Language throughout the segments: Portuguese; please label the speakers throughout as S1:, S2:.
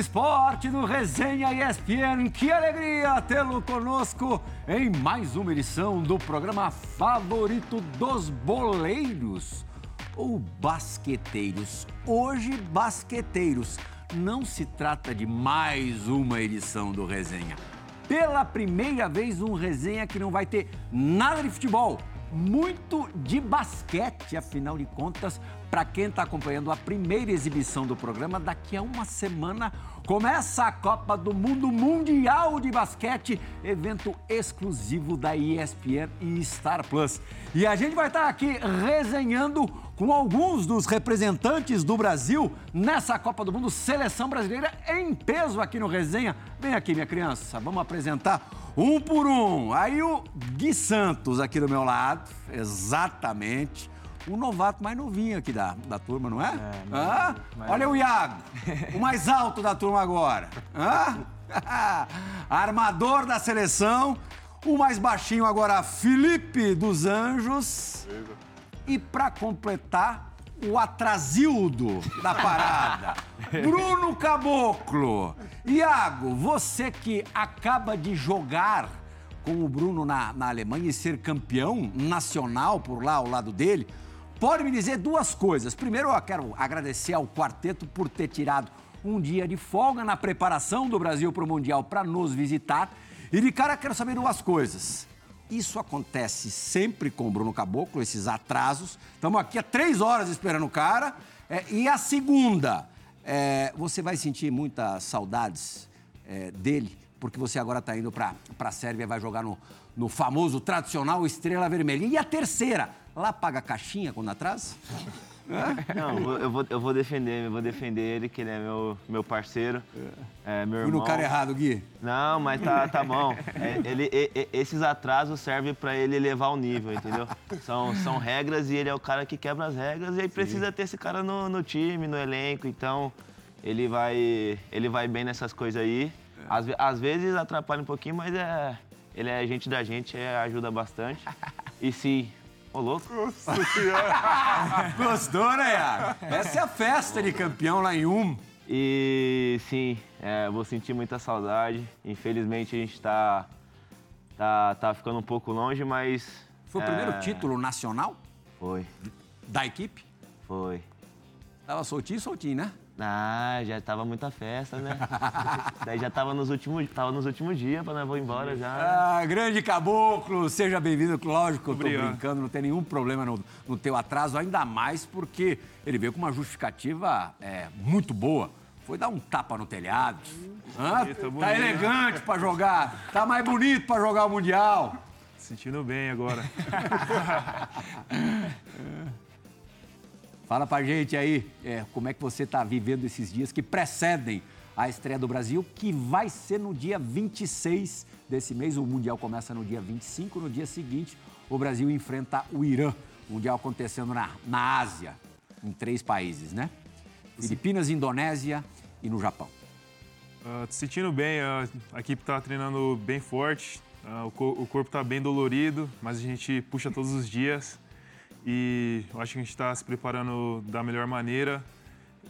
S1: Esporte do Resenha ESPN, que alegria tê-lo conosco em mais uma edição do programa favorito dos boleiros ou basqueteiros. Hoje, basqueteiros. Não se trata de mais uma edição do Resenha. Pela primeira vez, um resenha que não vai ter nada de futebol, muito de basquete, afinal de contas, para quem está acompanhando a primeira exibição do programa, daqui a uma semana começa a Copa do Mundo Mundial de Basquete, evento exclusivo da ESPN e Star Plus. E a gente vai estar aqui resenhando com alguns dos representantes do Brasil nessa Copa do Mundo, seleção brasileira em peso aqui no Resenha. Vem aqui, minha criança, vamos apresentar um por um. Aí o Gui Santos aqui do meu lado, exatamente o novato mais novinho aqui da, da turma, não é? é ah? Olha o Iago, o mais alto da turma agora. Ah? Armador da seleção, o mais baixinho agora, Felipe dos Anjos. E para completar, o atrasildo da parada, Bruno Caboclo. Iago, você que acaba de jogar com o Bruno na, na Alemanha e ser campeão nacional por lá ao lado dele, pode me dizer duas coisas. Primeiro, eu quero agradecer ao quarteto por ter tirado um dia de folga na preparação do Brasil para o Mundial para nos visitar. E de cara, quero saber duas coisas. Isso acontece sempre com o Bruno Caboclo, esses atrasos. Estamos aqui há três horas esperando o cara. É, e a segunda, é, você vai sentir muitas saudades é, dele, porque você agora está indo para a Sérvia, vai jogar no, no famoso, tradicional Estrela Vermelha. E a terceira, Lá paga caixinha quando atrasa?
S2: Não, eu vou, eu vou defender, eu vou defender ele, que ele é meu, meu parceiro, é, meu irmão.
S1: Fui no cara errado, Gui?
S2: Não, mas tá, tá bom. É, ele, e, esses atrasos servem para ele elevar o nível, entendeu? São, são regras e ele é o cara que quebra as regras e aí precisa Sim. ter esse cara no, no time, no elenco, então ele vai, ele vai bem nessas coisas aí. Às, às vezes atrapalha um pouquinho, mas é, ele é gente da gente, é, ajuda bastante. E sim, Ô, louco. Nossa.
S1: Gostou, né, Iago? Essa é a festa de campeão lá em Um.
S2: E sim, é, vou sentir muita saudade. Infelizmente a gente tá, tá, tá ficando um pouco longe, mas.
S1: Foi o é... primeiro título nacional?
S2: Foi.
S1: Da equipe?
S2: Foi.
S1: Tava soltinho, soltinho, né?
S2: Ah, já tava muita festa, né? Daí já tava nos últimos, tava nos últimos dias para nós vou embora já.
S1: Ah, grande caboclo, seja bem-vindo. Lógico, eu tô Obrigado. brincando, não tem nenhum problema no, no teu atraso, ainda mais porque ele veio com uma justificativa é, muito boa. Foi dar um tapa no telhado. Hã? Tá elegante para jogar, tá mais bonito para jogar o Mundial.
S3: Sentindo bem agora.
S1: Fala pra gente aí é, como é que você está vivendo esses dias que precedem a estreia do Brasil, que vai ser no dia 26 desse mês. O Mundial começa no dia 25. No dia seguinte, o Brasil enfrenta o Irã. O Mundial acontecendo na, na Ásia, em três países, né? Filipinas, Indonésia e no Japão.
S3: Uh, sentindo bem, a equipe está treinando bem forte, uh, o, co o corpo está bem dolorido, mas a gente puxa todos os dias. E eu acho que a gente está se preparando da melhor maneira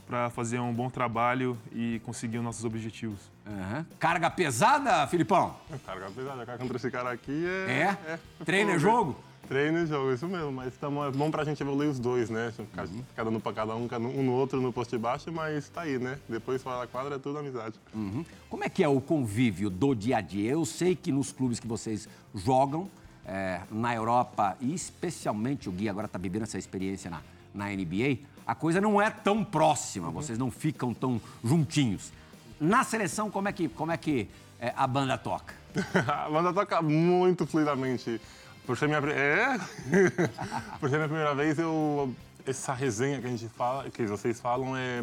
S3: para fazer um bom trabalho e conseguir os nossos objetivos.
S1: Uhum. Carga pesada, Filipão?
S4: Carga pesada, carga contra esse cara aqui é.
S1: É? é. Treino é jogo?
S4: Treino e jogo, isso mesmo. Mas tamo, é bom pra gente evoluir os dois, né? Ficar, uhum. ficar dando pra cada um, um no outro no posto de baixo, mas tá aí, né? Depois fora da quadra é tudo amizade.
S1: Uhum. Como é que é o convívio do dia a dia? Eu sei que nos clubes que vocês jogam, é, na Europa, e especialmente o Gui agora está vivendo essa experiência na, na NBA, a coisa não é tão próxima, uhum. vocês não ficam tão juntinhos. Na seleção, como é que, como é que é, a banda toca?
S4: a banda toca muito fluidamente. Por ser minha, é? Por ser minha primeira vez, eu, essa resenha que a gente fala, que vocês falam, é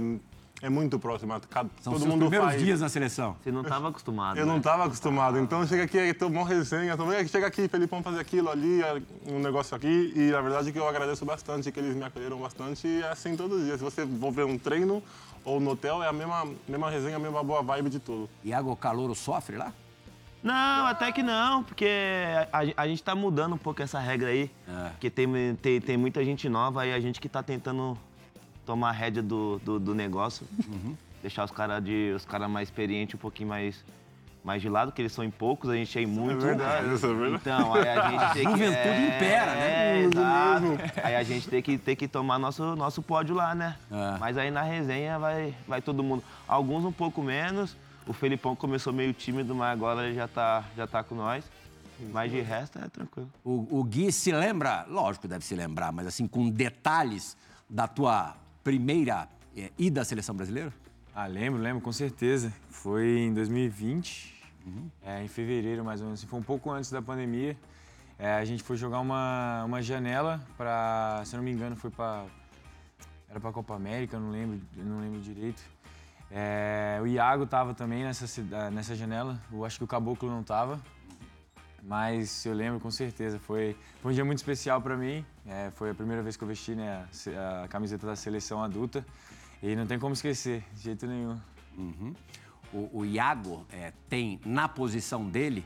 S4: é muito próximo.
S1: Cada, São todo mundo primeiros faz. dias na seleção.
S2: Você não estava acostumado.
S4: Eu né? não estava acostumado. Então chega aqui, tomou resenha, tomei, chega aqui, Felipe, vamos fazer aquilo ali, é, um negócio aqui. E a verdade é que eu agradeço bastante, que eles me acolheram bastante. E é assim todos os dias. Se você for ver um treino ou no hotel, é a mesma, mesma resenha, a mesma boa vibe de tudo.
S1: Iago Calouro sofre lá?
S2: Não, até que não, porque a, a gente está mudando um pouco essa regra aí. É. Porque tem, tem, tem muita gente nova e a gente que está tentando tomar a rédea do, do, do negócio. Uhum. deixar os caras de os cara mais experientes um pouquinho mais, mais de lado, que eles são em poucos, a gente é em muito.
S4: É verdade, isso é verdade.
S2: Então, aí a gente tem que.
S1: Juventude
S2: é,
S1: impera, né?
S2: É, exato. Aí a gente tem que, tem que tomar nosso, nosso pódio lá, né?
S1: É.
S2: Mas aí na resenha vai, vai todo mundo. Alguns um pouco menos. O Felipão começou meio tímido, mas agora ele já tá, já tá com nós. Mas de resto é tranquilo.
S1: O, o Gui se lembra, lógico que deve se lembrar, mas assim, com detalhes da tua primeira eh, ida à seleção brasileira?
S5: Ah, lembro, lembro, com certeza. Foi em 2020, é, em fevereiro mais ou menos. assim, Foi um pouco antes da pandemia. É, a gente foi jogar uma, uma janela para, se eu não me engano, foi para era para Copa América, não lembro, não lembro direito. É, o Iago estava também nessa nessa janela. Eu acho que o Caboclo não estava. Mas eu lembro com certeza, foi, foi um dia muito especial para mim. É, foi a primeira vez que eu vesti né, a a camiseta da seleção adulta. E não tem como esquecer, de jeito nenhum.
S1: O, o Iago eh, tem na posição dele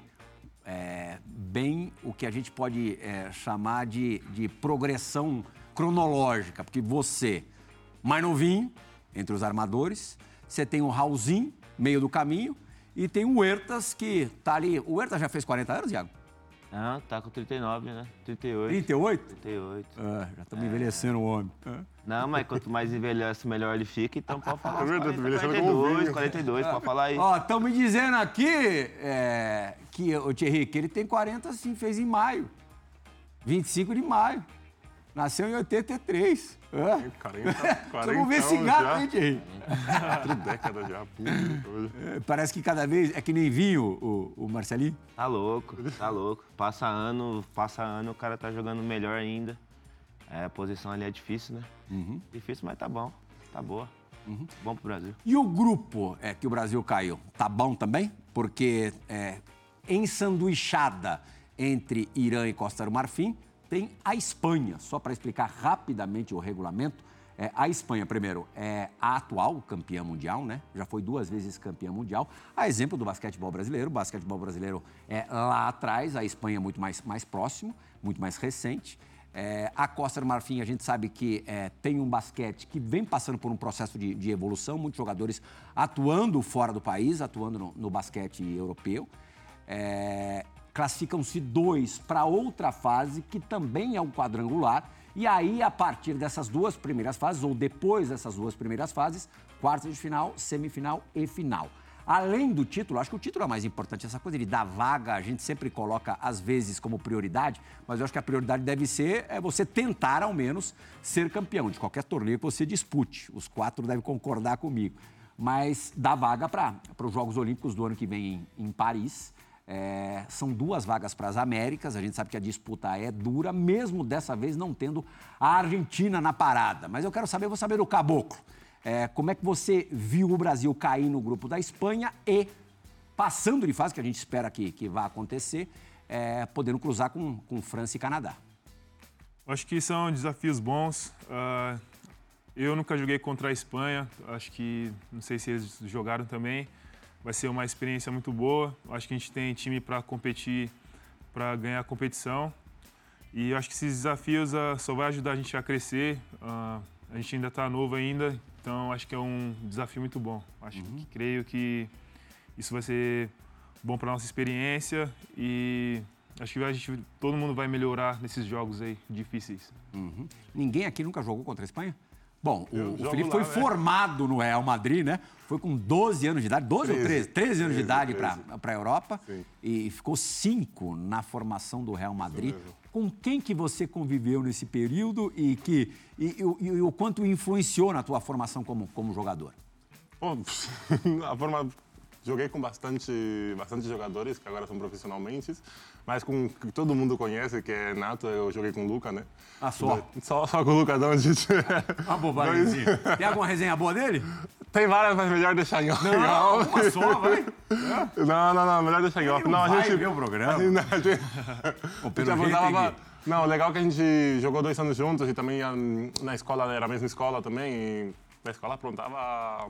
S1: eh, bem o que a gente pode eh, chamar de, de progressão cronológica, porque você, mais novinho, entre os armadores, você tem o Raulzinho, meio do caminho, e tem o Huertas, que tá ali. O Huertas já fez 40 anos, Iago?
S2: Não, tá com 39, né? 38.
S1: 38?
S2: 38.
S1: Ah, já estamos envelhecendo o homem. Ah.
S2: Não, mas quanto mais envelhece, melhor ele fica, então pode falar.
S4: É verdade,
S2: 40,
S4: envelhecendo como
S2: 42,
S4: vinho.
S2: 42, pode falar aí.
S1: Ó, estão me dizendo aqui é, que o Thierry, que ele tem 40 sim, fez em maio. 25 de maio. Nasceu em 83. É.
S4: 40, 40
S1: Vamos ver esse gato,
S4: já.
S1: hein,
S4: décadas já.
S1: É, Parece que cada vez é que nem vinho o, o Marcelinho.
S2: Tá louco, tá louco. Passa ano, passa ano, o cara tá jogando melhor ainda. É, a posição ali é difícil, né? Difícil, mas tá bom. Tá boa. Bom pro Brasil.
S1: E o grupo é, que o Brasil caiu, tá bom também? Porque é, ensanduichada entre Irã e Costa do Marfim, tem a Espanha. Só para explicar rapidamente o regulamento, é, a Espanha, primeiro, é a atual campeã mundial, né? Já foi duas vezes campeã mundial. A exemplo do basquetebol brasileiro. O basquetebol brasileiro é lá atrás, a Espanha é muito mais, mais próximo, muito mais recente. É, a Costa do Marfim, a gente sabe que é, tem um basquete que vem passando por um processo de, de evolução, muitos jogadores atuando fora do país, atuando no, no basquete europeu. É, Classificam-se dois para outra fase, que também é um quadrangular. E aí, a partir dessas duas primeiras fases, ou depois dessas duas primeiras fases, quartas de final, semifinal e final. Além do título, acho que o título é mais importante. Essa coisa de dar vaga, a gente sempre coloca, às vezes, como prioridade, mas eu acho que a prioridade deve ser é você tentar, ao menos, ser campeão de qualquer torneio que você dispute. Os quatro devem concordar comigo. Mas dá vaga para os Jogos Olímpicos do ano que vem em, em Paris. É, são duas vagas para as Américas. A gente sabe que a disputa é dura, mesmo dessa vez não tendo a Argentina na parada. Mas eu quero saber, vou saber do Caboclo. É, como é que você viu o Brasil cair no grupo da Espanha e, passando de fase, que a gente espera que, que vá acontecer, é, podendo cruzar com, com França e Canadá?
S3: Acho que são desafios bons. Ah, eu nunca joguei contra a Espanha. Acho que, não sei se eles jogaram também. Vai ser uma experiência muito boa. Acho que a gente tem time para competir, para ganhar a competição. E acho que esses desafios ah, só vai ajudar a gente a crescer. Ah, a gente ainda está novo ainda, então acho que é um desafio muito bom. Acho que creio que isso vai ser bom para nossa experiência e acho que a gente, todo mundo vai melhorar nesses jogos aí difíceis.
S1: Uhum. Ninguém aqui nunca jogou contra a Espanha? Bom, o,
S4: Eu
S1: o
S4: jogo
S1: Felipe
S4: lá,
S1: foi
S4: né?
S1: formado no Real Madrid, né? Foi com 12 anos de idade, 12 ou 13? 13 anos de
S4: 13,
S1: idade
S4: 13.
S1: para a Europa.
S4: Sim.
S1: E ficou cinco na formação do Real Madrid. Com quem que você conviveu nesse período e, que, e, e- e o quanto influenciou na tua formação como, como jogador?
S4: Bom, a forma. Joguei com bastante, bastante jogadores que agora são profissionalmente, mas com que todo mundo conhece, que é Nato, eu joguei com o Luca, né?
S1: Ah, só?
S4: Só, só com o Luca Doncic.
S1: Uma bobagemzinha. Tem alguma resenha boa dele?
S4: Tem várias, mas melhor deixar em off.
S1: Não, uma só, vai.
S4: Não, não, não, melhor deixar em off.
S1: não
S4: Não, a
S1: vai
S4: gente.
S1: ver o programa.
S4: a gente-
S1: pelo
S4: a
S1: Gui?
S4: Não, legal que a gente jogou dois anos juntos e também ia na escola, era a mesma escola também. E na escola aprontava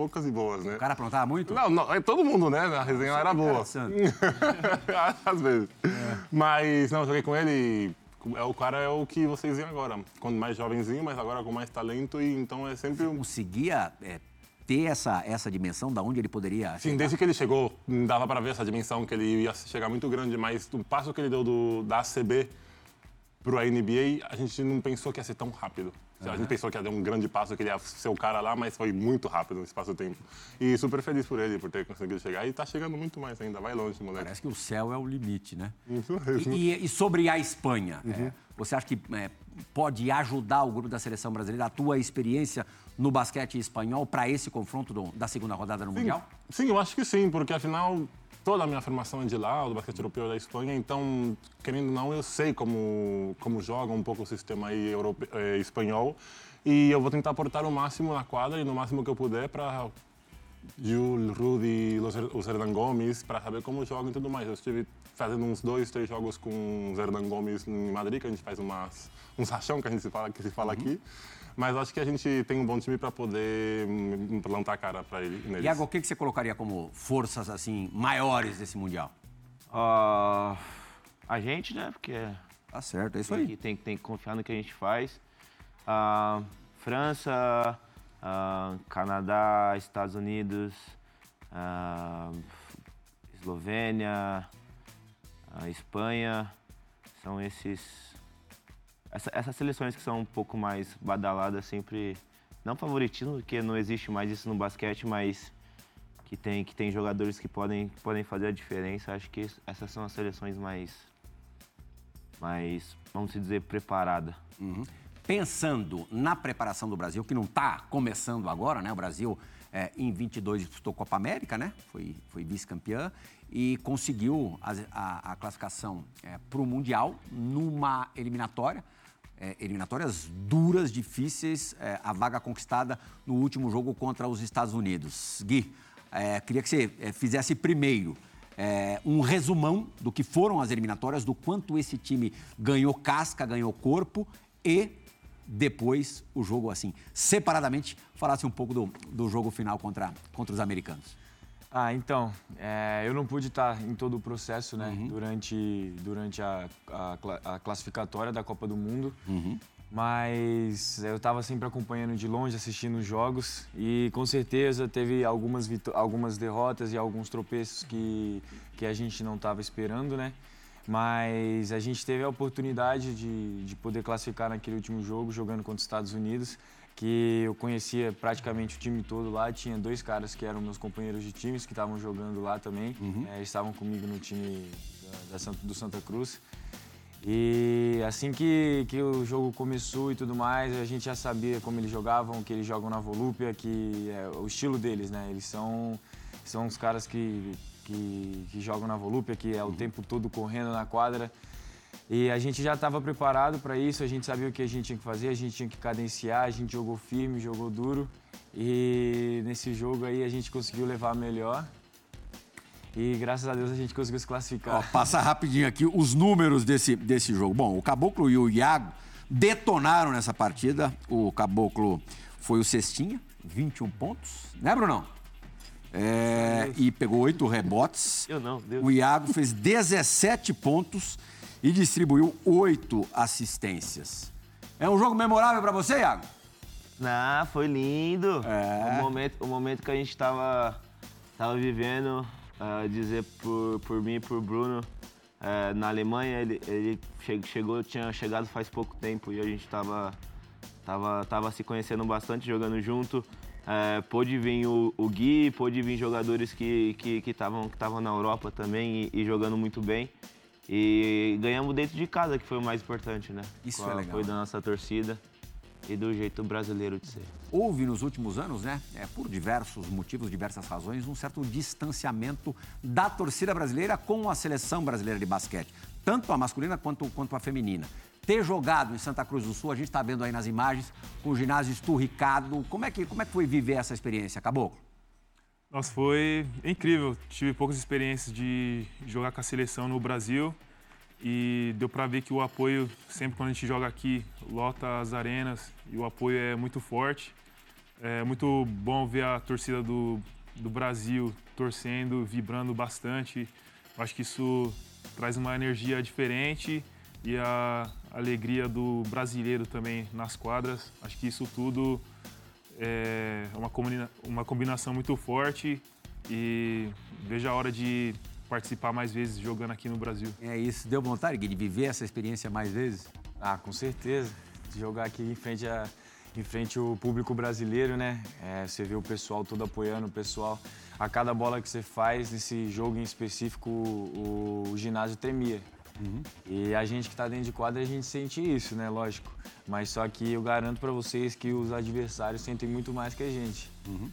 S4: poucas e boas, né?
S1: O cara aprontava muito?
S4: Não, não, é todo mundo, né? A resenha era boa. Às vezes. Mas, não, eu joguei com ele e é, o cara é o que vocês veem agora. Quando mais jovenzinho, mas agora com mais talento. E então é sempre um.
S1: Conseguia é, ter essa, essa dimensão da onde ele poderia.
S4: Sim, desde que ele chegou, dava para ver essa dimensão que ele ia chegar muito grande, mas o passo que ele deu do, da ACB para a NBA, a gente não pensou que ia ser tão rápido. A gente pensou que ia dar um grande passo, que ele ia ser o cara lá, mas foi muito rápido no espaço-tempo. E super feliz por ele, por ter conseguido chegar. E tá chegando muito mais ainda, vai longe, moleque.
S1: Parece que o céu é o limite, né?
S4: Isso mesmo.
S1: E, e- e sobre a Espanha, é, você acha que é, pode ajudar o grupo da seleção brasileira, a tua experiência no basquete espanhol, para esse confronto do- da segunda rodada no Mundial?
S4: Sim, eu acho que sim, porque afinal toda a minha formação é de lá, do basquete europeu da Espanha, então, querendo ou não, eu sei como, como joga um pouco o sistema aí europe, eh, espanhol e eu vou tentar aportar o máximo na quadra e no máximo que eu puder para Jul, Rudy, os Hernan Gomes, para saber como jogam e tudo mais. Eu estive fazendo uns dois, três jogos com os Hernan Gomes em Madrid, que a gente faz umas, uns rachão que a gente se fala, que se fala aqui. Mas acho que a gente tem um bom time para poder hum, plantar a cara para ele. neles.
S1: Iago, o que, que você colocaria como forças assim maiores desse Mundial?
S2: Ah, a gente, né? Porque
S1: Tá certo, é isso
S2: tem
S1: aí.
S2: que, tem, tem que confiar no que a gente faz. Ah, França, ah, Canadá, Estados Unidos, Eslovênia, Espanha, são esses essa- essas seleções que são um pouco mais badaladas sempre não favoritismo porque não existe mais isso no basquete, mas que tem que tem jogadores que podem que podem fazer a diferença. Acho que essas são as seleções mais mais vamos dizer preparada.
S1: Pensando na preparação do Brasil, que não está começando agora, né? O Brasil, é, em 22, disputou Copa América, né? Foi, foi vice-campeã e conseguiu as- a, a classificação para o Mundial numa eliminatória. É, eliminatórias duras, difíceis, é, a vaga conquistada no último jogo contra os Estados Unidos. Gui, é, queria que você é, fizesse primeiro é, um resumão do que foram as eliminatórias, do quanto esse time ganhou casca, ganhou corpo e depois o jogo assim, separadamente, falasse um pouco do, do jogo final contra, contra os americanos.
S5: Ah, então, é, eu não pude estar em todo o processo, né, durante, durante a, a a classificatória da Copa do Mundo, mas eu estava sempre acompanhando de longe, assistindo os jogos. E com certeza teve algumas, algumas derrotas e alguns tropeços que, que a gente não estava esperando, né, mas a gente teve a oportunidade de, de poder classificar naquele último jogo, jogando contra os Estados Unidos, que eu conhecia praticamente o time todo lá. Tinha dois caras que eram meus companheiros de times que estavam jogando lá também. Eh, estavam comigo no time da, da Santa- do Santa Cruz. E assim que, que o jogo começou e tudo mais, a gente já sabia como eles jogavam, que eles jogam na Volúpia, que é o estilo deles, né? Eles são, são os caras que, que, que jogam na Volúpia, que é o tempo todo correndo na quadra. E a gente já estava preparado para isso, a gente sabia o que a gente tinha que fazer, a gente tinha que cadenciar, a gente jogou firme, jogou duro. E nesse jogo aí a gente conseguiu levar melhor. E graças a Deus a gente conseguiu se
S1: Ó,
S5: classificar.
S1: passar rapidinho aqui os números desse, desse jogo. Bom, o Caboclo e o Iago detonaram nessa partida. O Caboclo foi o cestinha, 21 pontos, né, Brunão? É, e pegou oito rebotes.
S2: Eu não, Deus.
S1: O Iago fez 17 pontos e distribuiu oito assistências. É um jogo memorável para você, Iago?
S2: Não, foi lindo.
S1: É.
S2: O, momento, o momento que a gente tava, tava vivendo, ah, dizer por, por mim e por Bruno, eh, na Alemanha, ele, ele che- chegou, tinha chegado faz pouco tempo e a gente tava, tava, tava se conhecendo bastante, jogando junto. Eh, pôde vir o, o Gui, pôde vir jogadores que estavam que, que estavam na Europa também e, e jogando muito bem. E ganhamos dentro de casa, que foi o mais importante, né?
S1: Isso
S2: Com
S1: é legal,
S2: Foi da nossa torcida e do jeito brasileiro de ser.
S1: Houve nos últimos anos, né, é, por diversos motivos, diversas razões, um certo distanciamento da torcida brasileira com a seleção brasileira de basquete, tanto a masculina quanto, quanto a feminina. Ter jogado em Santa Cruz do Sul, a gente está vendo aí nas imagens, com o ginásio esturricado. Como é que, como é que foi viver essa experiência, Caboclo?
S3: Nossa, foi incrível. Tive poucas experiências de jogar com a seleção no Brasil e deu para ver que o apoio, sempre quando a gente joga aqui, lota as arenas e o apoio é muito forte. É muito bom ver a torcida do, do Brasil torcendo, vibrando bastante. Acho que isso traz uma energia diferente e a alegria do brasileiro também nas quadras. Acho que isso tudo é uma, combina, uma combinação muito forte e vejo a hora de participar mais vezes jogando aqui no Brasil.
S1: É isso. Deu vontade, Gui, de viver essa experiência mais vezes?
S5: Ah, com certeza. De jogar aqui em frente, a, em frente ao público brasileiro, né? É, você vê o pessoal todo apoiando, o pessoal. A cada bola que você faz, nesse jogo em específico, o, o ginásio tremia. Uhum. E a gente que está dentro de quadra, a gente sente isso, né? Lógico. Mas só que eu garanto para vocês que os adversários sentem muito mais que a gente. Uhum.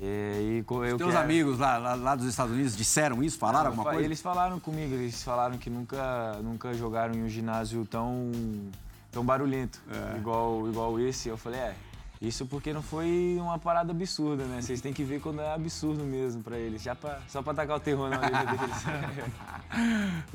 S1: É, e, eu Os teus quero... amigos lá, lá, lá, dos Estados Unidos disseram isso? Falaram Não, alguma coisa?
S5: Eles falaram comigo, eles falaram que nunca, nunca jogaram em um ginásio tão, tão barulhento, é. igual, igual esse. Eu falei, é, isso porque não foi uma parada absurda, né? Vocês têm que ver quando é absurdo mesmo para eles, já pra, só para atacar o terror na orelha deles.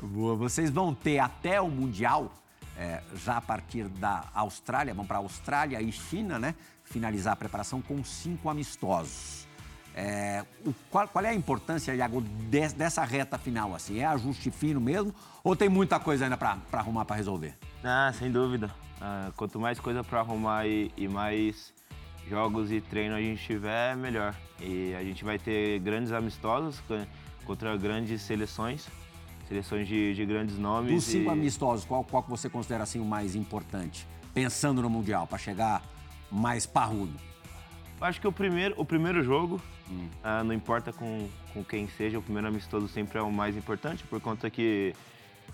S1: Boa, vocês vão ter até o Mundial, é, já a partir da Austrália, vão para Austrália e China, né? Finalizar a preparação com cinco amistosos. É, o, qual, qual, é a importância, Iago, de, dessa reta final? Assim, é ajuste fino mesmo ou tem muita coisa ainda para arrumar, para resolver?
S2: Ah, sem dúvida. Ah, quanto mais coisa para arrumar e, e mais jogos e treino a gente tiver, melhor. E a gente vai ter grandes amistosos contra grandes seleções, seleções de, de grandes nomes.
S1: Dos cinco e... amistosos, qual, qual que você considera assim o mais importante? Pensando no Mundial, para chegar mais parrudo.
S2: Acho que o primeiro, o primeiro jogo, hum. uh, não importa com, com quem seja, o primeiro amistoso sempre é o mais importante, por conta que,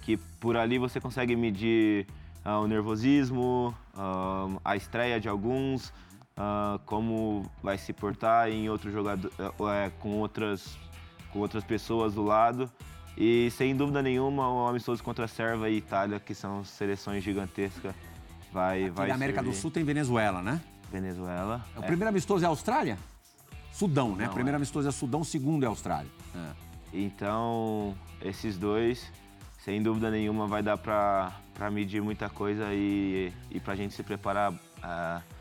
S2: que por ali você consegue medir uh, o nervosismo, uh, a estreia de alguns, uh, como vai se portar em outro jogador, uh, com, outras, com outras pessoas do lado. E sem dúvida nenhuma, o amistoso contra a Sérvia e Itália, que são seleções gigantescas, vai. Aqui vai
S1: na América servir. do Sul tem Venezuela, né?
S2: Venezuela.
S1: É, o é. primeiro amistoso é a Austrália? Sudão, né? Não, o primeiro é. amistoso é Sudão, o segundo é a Austrália. É.
S2: Então, esses dois, sem dúvida nenhuma, vai dar para medir muita coisa e, e para a gente se preparar. Uh,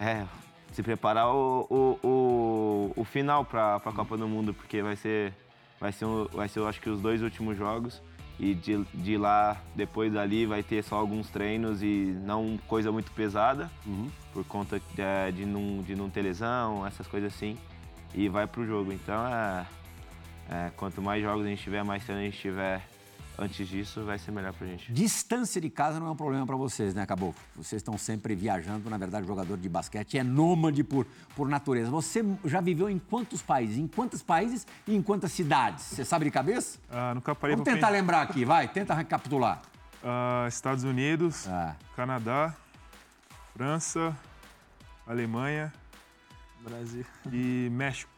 S2: é, se preparar o, o, o, o final para a Copa do Mundo, porque vai ser, vai ser, vai ser, eu acho que os dois últimos jogos. E de, de lá, depois dali, vai ter só alguns treinos e não coisa muito pesada, uhum. por conta de, é, de, não, de não ter lesão, essas coisas assim. E vai pro jogo. Então, é, é, quanto mais jogos a gente tiver, mais treino a gente tiver antes disso vai ser melhor pra gente.
S1: Distância de casa não é um problema para vocês, né, Caboclo? Vocês estão sempre viajando, na verdade, o jogador de basquete é nômade por, por natureza. Você já viveu em quantos países? Em quantos países e em quantas cidades? Você sabe de cabeça?
S3: Ah, nunca parei
S1: Vamos tentar lembrar aqui, vai, tenta recapitular.
S3: Ah, Estados Unidos, ah. Canadá, França, Alemanha,
S5: Brasil
S3: e México.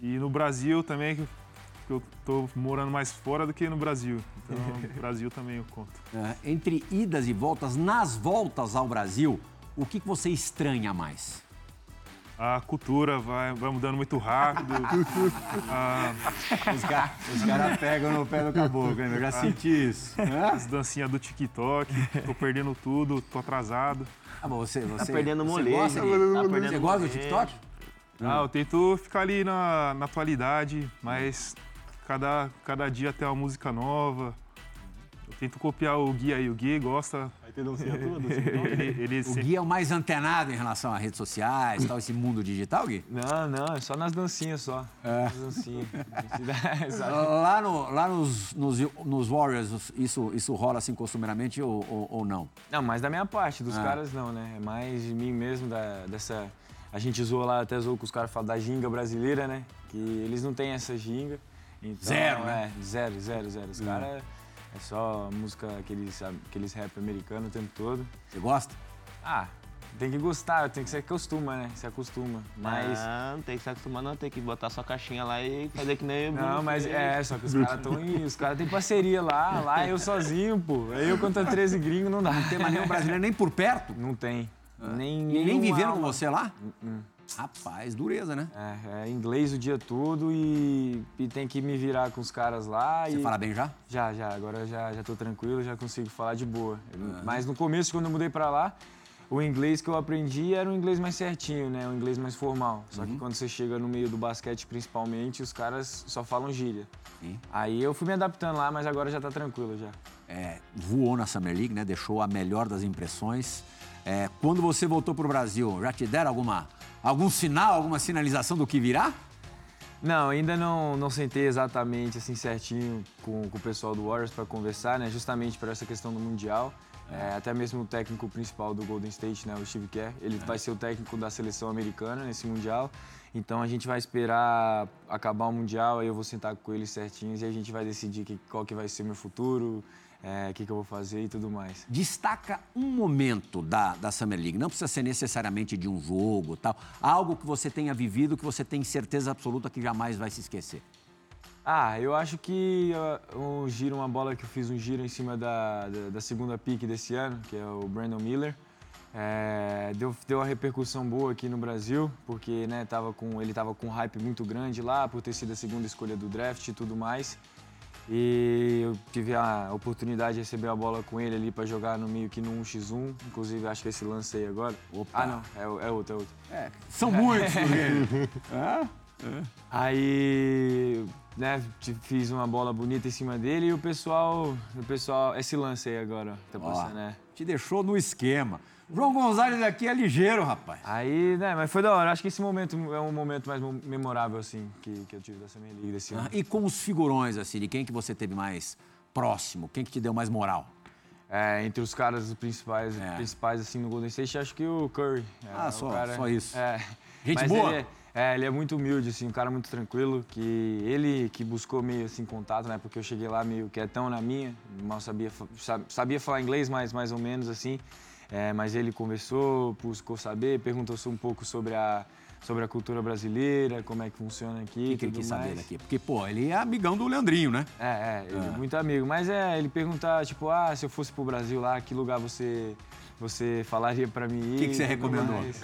S3: E no Brasil também porque eu tô morando mais fora do que no Brasil. Então, no Brasil também eu conto.
S1: É, entre idas e voltas, nas voltas ao Brasil, o que, que você estranha mais?
S3: A cultura vai, vai mudando muito rápido.
S1: ah, os caras cara pegam no pé do caboclo, hein? Eu já senti isso.
S3: As dancinhas do TikTok, tô perdendo tudo, tô atrasado.
S1: Ah, mas você, você,
S2: tá perdendo moleque.
S1: Você gosta, tá perdendo você gosta do TikTok?
S3: Ah, eu tento ficar ali na, na atualidade, mas Cada, cada dia tem uma música nova. Eu tento copiar o Gui aí. O Gui gosta.
S4: Aí tem dancinha toda?
S1: ele, ele o sempre... Gui é o mais antenado em relação a redes sociais, tal, esse mundo digital, Gui?
S5: Não, não, é só nas dancinhas só. É. Nas dancinhas.
S1: lá no, lá nos, nos, nos, Warriors, isso, isso rola assim costumeiramente ou, ou, ou não?
S5: Não, mais da minha parte, dos ah. caras não, né? É mais de mim mesmo, da, dessa... A gente zoou lá, até zoou com os caras falam da ginga brasileira, né? Que eles não têm essa ginga.
S1: Então, zero, né?
S5: É, zero, zero, zero. Os hum. caras é só música, aqueles, aqueles rap americano o tempo todo.
S1: Você gosta?
S5: Ah, tem que gostar, tem que se acostuma, né? Se acostuma. Mas.
S2: Ah, não tem que se acostumar, não. Tem que botar sua caixinha lá e fazer que nem.
S5: Não, mas é, só que os caras estão Os caras têm parceria lá, lá eu sozinho, pô. Eu contra 13 gringos não dá.
S1: Não tem mais nenhum brasileiro nem por perto?
S5: Não tem.
S1: Ah. Nem, nem vivendo com você lá? Uh -uh. Rapaz, dureza, né?
S5: É, é inglês o dia todo e, e, tem que me virar com os caras lá.
S1: Você
S5: e...
S1: fala bem já?
S5: Já, já. Agora já, já tô tranquilo, já consigo falar de boa. Uhum. Mas no começo, quando eu mudei para lá, o inglês que eu aprendi era um inglês mais certinho, né? Um inglês mais formal. Só uhum. que quando você chega no meio do basquete, principalmente, os caras só falam gíria. Sim. Aí eu fui me adaptando lá, mas agora já tá tranquilo já.
S1: É, voou na Summer League, né? Deixou a melhor das impressões. É, quando você voltou para o Brasil, já te deram alguma, algum sinal, alguma sinalização do que virá?
S5: Não, ainda não, não sentei exatamente assim certinho com, com o pessoal do Warriors para conversar, né? Justamente para essa questão do Mundial. É, até mesmo o técnico principal do Golden State, né, o Steve Kerr, ele vai ser o técnico da seleção americana nesse Mundial. Então a gente vai esperar acabar o Mundial, aí eu vou sentar com eles certinhos e a gente vai decidir que, qual que vai ser o meu futuro, é, o que, que eu vou fazer e tudo mais.
S1: Destaca um momento da, da Summer League, não precisa ser necessariamente de um jogo tal, algo que você tenha vivido que você tem certeza absoluta que jamais vai se esquecer.
S5: Ah, eu acho que uh, um giro, uma bola que eu fiz um giro em cima da, da, da segunda pique desse ano, que é o Brandon Miller. É, deu, deu uma repercussão boa aqui no Brasil, porque né, tava com, ele estava com um hype muito grande lá, por ter sido a segunda escolha do draft e tudo mais. E eu tive a oportunidade de receber a bola com ele ali para jogar no meio que no 1x1. Inclusive, acho que esse lance aí agora.
S1: Opa.
S5: Ah, não, é, é outro, é outro.
S1: É, são muitos, né?
S5: Aí, né, fiz uma bola bonita em cima dele e o pessoal, o pessoal, esse lance aí agora, tá passando, né?
S1: Te deixou no esquema. João Gonzalez aqui é ligeiro, rapaz.
S5: Aí, né, mas foi da hora. Acho que esse momento é um momento mais mo- memorável, assim, que, que eu tive da Summer League desse ano.
S1: Ah, E com os figurões, assim, de quem que você teve mais próximo? Quem que te deu mais moral?
S5: É, entre os caras principais,
S1: É.
S5: principais, assim, no Golden State, acho que o Curry. é,
S1: Ah,
S5: o
S1: só- só isso.
S5: É.
S1: Gente
S5: Mas
S1: boa?
S5: Ele é, é, ele é muito humilde, assim, um cara muito tranquilo, que ele que buscou meio, assim, contato, né, porque eu cheguei lá meio quietão na minha, mal sabia, sabia falar inglês, mas mais ou menos, assim, é, mas ele conversou, buscou saber, perguntou um pouco sobre a, sobre a cultura brasileira, como é que funciona aqui
S1: O que, que ele quis
S5: mais.
S1: saber daqui? Porque, pô, ele é amigão do Leandrinho, né?
S5: É, é, ele é muito amigo. Mas é, ele perguntar, tipo, ah, se eu fosse pro Brasil lá, que lugar você, você falaria pra mim ir?
S1: que que você recomendou?
S5: mais.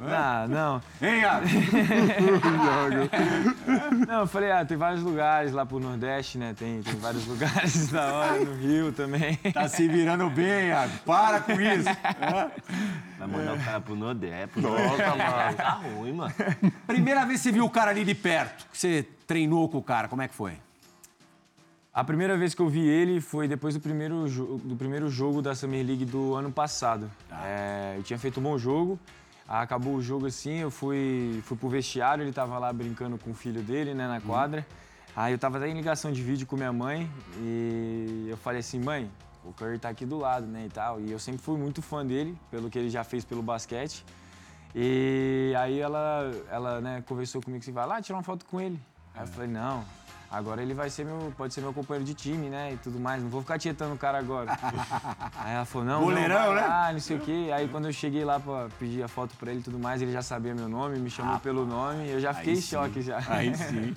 S5: Não, não.
S1: Hein, Iago?
S5: Não, eu falei, ah, tem vários lugares lá pro Nordeste, né? Tem, tem vários lugares da hora, no Rio também.
S1: Tá se virando bem, Iago. Para com isso.
S2: Vai mandar o cara pro Nordeste. Pro Nordeste, mano. Tá ruim, mano.
S1: Primeira vez que você viu o cara ali de perto, que você treinou com o cara, como é que foi?
S5: A primeira vez que eu vi ele foi depois do primeiro, do primeiro jogo da Summer League do ano passado. É, eu tinha feito um bom jogo, acabou o jogo assim, eu fui, fui pro vestiário, ele tava lá brincando com o filho dele, né, na quadra. Aí eu tava até em ligação de vídeo com minha mãe e eu falei assim, mãe, o Curry tá aqui do lado, né, e tal. E eu sempre fui muito fã dele, pelo que ele já fez pelo basquete. E aí ela, ela né, conversou comigo assim, vai lá tirar uma foto com ele. Aí eu falei, não, agora ele vai ser meu, pode ser meu companheiro de time, né, e tudo mais, não vou ficar tietando o cara agora. aí ela falou, não, vai
S1: né?
S5: lá, não sei o quê. Aí quando eu cheguei lá pra pedir a foto pra ele e tudo mais, ele já sabia meu nome, me chamou pelo nome, eu já fiquei em choque já.
S1: Aí sim.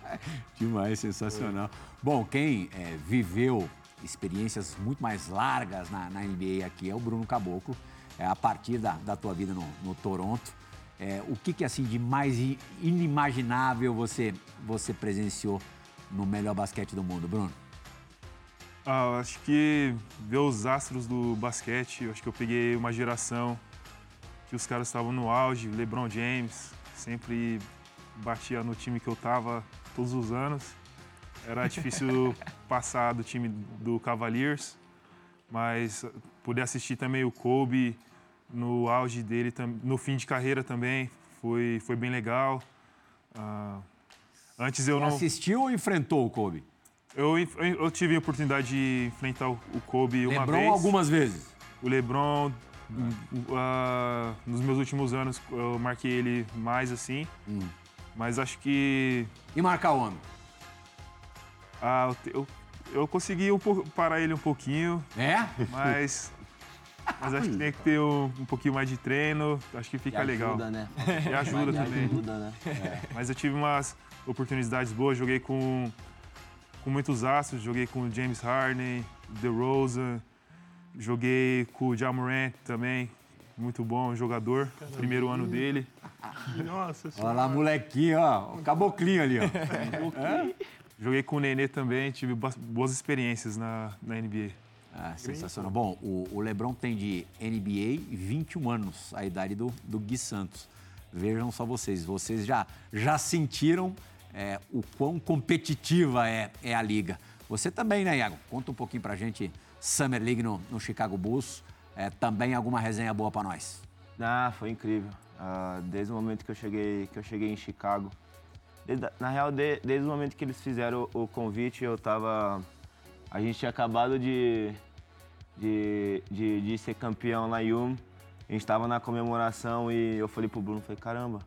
S1: Demais, sensacional. Bom, quem é, viveu experiências muito mais largas na, na NBA aqui é o Bruno Caboclo. É, a partir da, da tua vida no, no Toronto, é, o que, que assim de mais inimaginável você, você presenciou no melhor basquete do mundo, Bruno?
S3: Ah, acho que ver os astros do basquete, acho que eu peguei uma geração que os caras estavam no auge, LeBron James, sempre batia no time que eu tava todos os anos. Era difícil passar do time do Cavaliers, mas poder assistir também o Kobe no auge dele, no fim de carreira também, foi, foi bem legal. Ah, antes eu não...
S1: Assistiu ou enfrentou o Kobe?
S3: Eu, eu, eu tive a oportunidade de enfrentar o Kobe uma
S1: Lebron
S3: vez.
S1: algumas vezes.
S3: O LeBron, ah, nos meus últimos anos, eu marquei ele mais assim.
S1: Hum.
S3: Mas acho que
S1: E marcar o homem?
S3: ah, eu, eu, eu consegui um pouco- parar ele um pouquinho,
S1: É?
S3: mas, mas acho que tem que ter um, um pouquinho mais de treino. Acho que fica
S2: E
S3: legal.
S2: ajuda, né?
S3: E ajuda
S2: E
S3: também.
S2: Ajuda, né?
S3: Mas eu tive umas oportunidades boas, joguei com, com muitos astros, joguei com o James Harden, DeRozan, joguei com o Jamorant também, muito bom jogador, primeiro ano dele.
S4: Nossa
S1: Olha lá, molequinho, ó. O caboclinho ali, ó.
S3: Joguei com o Nenê também, tive boas experiências na, na NBA.
S1: Ah, sensacional. Bom, o, o Lebron tem de NBA 21 anos, a idade do, do Gui Santos. Vejam só vocês, vocês já, já sentiram é, o quão competitiva é, é a liga. Você também, né, Iago? Conta um pouquinho pra gente, Summer League no, no Chicago Bulls. é, também alguma resenha boa para nós.
S2: Ah, foi incrível. Ah, desde o momento que eu cheguei, que eu cheguei em Chicago. Desde, na real, de, desde o momento que eles fizeram o, o convite, eu tava. A gente tinha acabado de, de, de, de ser campeão na Yum. A gente tava na comemoração e eu falei pro Bruno, falei, caramba,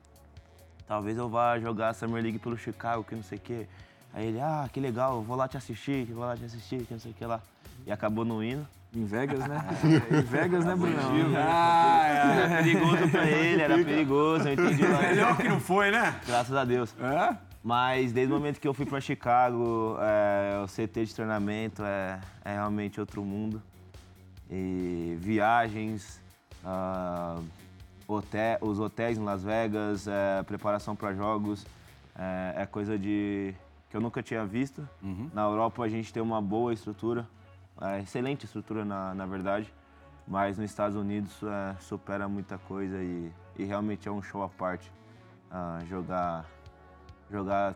S2: talvez eu vá jogar a Summer League pelo Chicago, que não sei o quê. Aí ele, ah, que legal, vou lá te assistir, vou lá te assistir, que não sei o que lá. E acabou não indo.
S5: Em Vegas, né? em Vegas, né, Brunão?
S1: Ah,
S2: Era perigoso pra ele, era perigoso, eu entendi lá.
S1: Melhor que não foi, né?
S2: Graças a Deus.
S1: É?
S2: Mas desde o momento que eu fui para Chicago, é, o CT de treinamento é, é realmente outro mundo. E viagens, ah, hotel, os hotéis em Las Vegas, é, preparação para jogos, é, é coisa de que eu nunca tinha visto. Na Europa a gente tem uma boa estrutura, é, excelente estrutura na, na verdade, mas nos Estados Unidos é, supera muita coisa e, e realmente é um show à parte ah, jogar jogar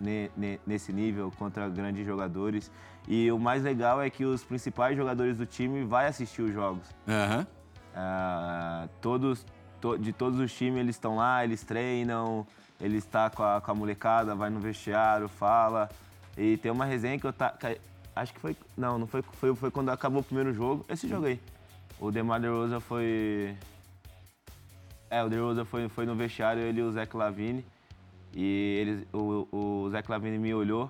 S2: ne- ne- nesse nível contra grandes jogadores. E o mais legal é que os principais jogadores do time vai assistir os jogos.
S1: Aham.
S2: Ah, todos, to- de todos os times eles estão lá, eles treinam, ele está com a, com a molecada, vai no vestiário, fala. E tem uma resenha que eu tá, que acho que foi, não, não foi, foi, foi quando acabou o primeiro jogo, esse jogo aí. O Demar DeRozan foi é, o DeRozan foi, foi no vestiário, ele e o Zé Lavine. E eles, o, o Zé Lavine me olhou,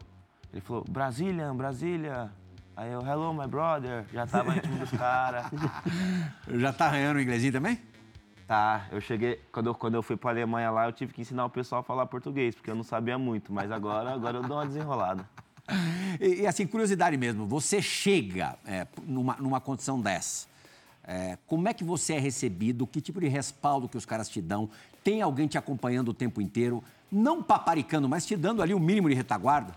S2: ele falou, Brazilian, Brasília. Aí eu, hello, my brother. Já tava em time dos caras.
S1: Já tá arranhando o inglesinho também?
S2: Tá, eu cheguei, quando eu, quando eu fui pra Alemanha lá, eu tive que ensinar o pessoal a falar português, porque eu não sabia muito, mas agora, agora eu dou uma desenrolada.
S1: E, e, assim, curiosidade mesmo, você chega é, numa, numa condição dessa. é, como é que você é recebido? Que tipo de respaldo que os caras te dão? Tem alguém te acompanhando o tempo inteiro? Não paparicando, mas te dando ali o mínimo de retaguarda?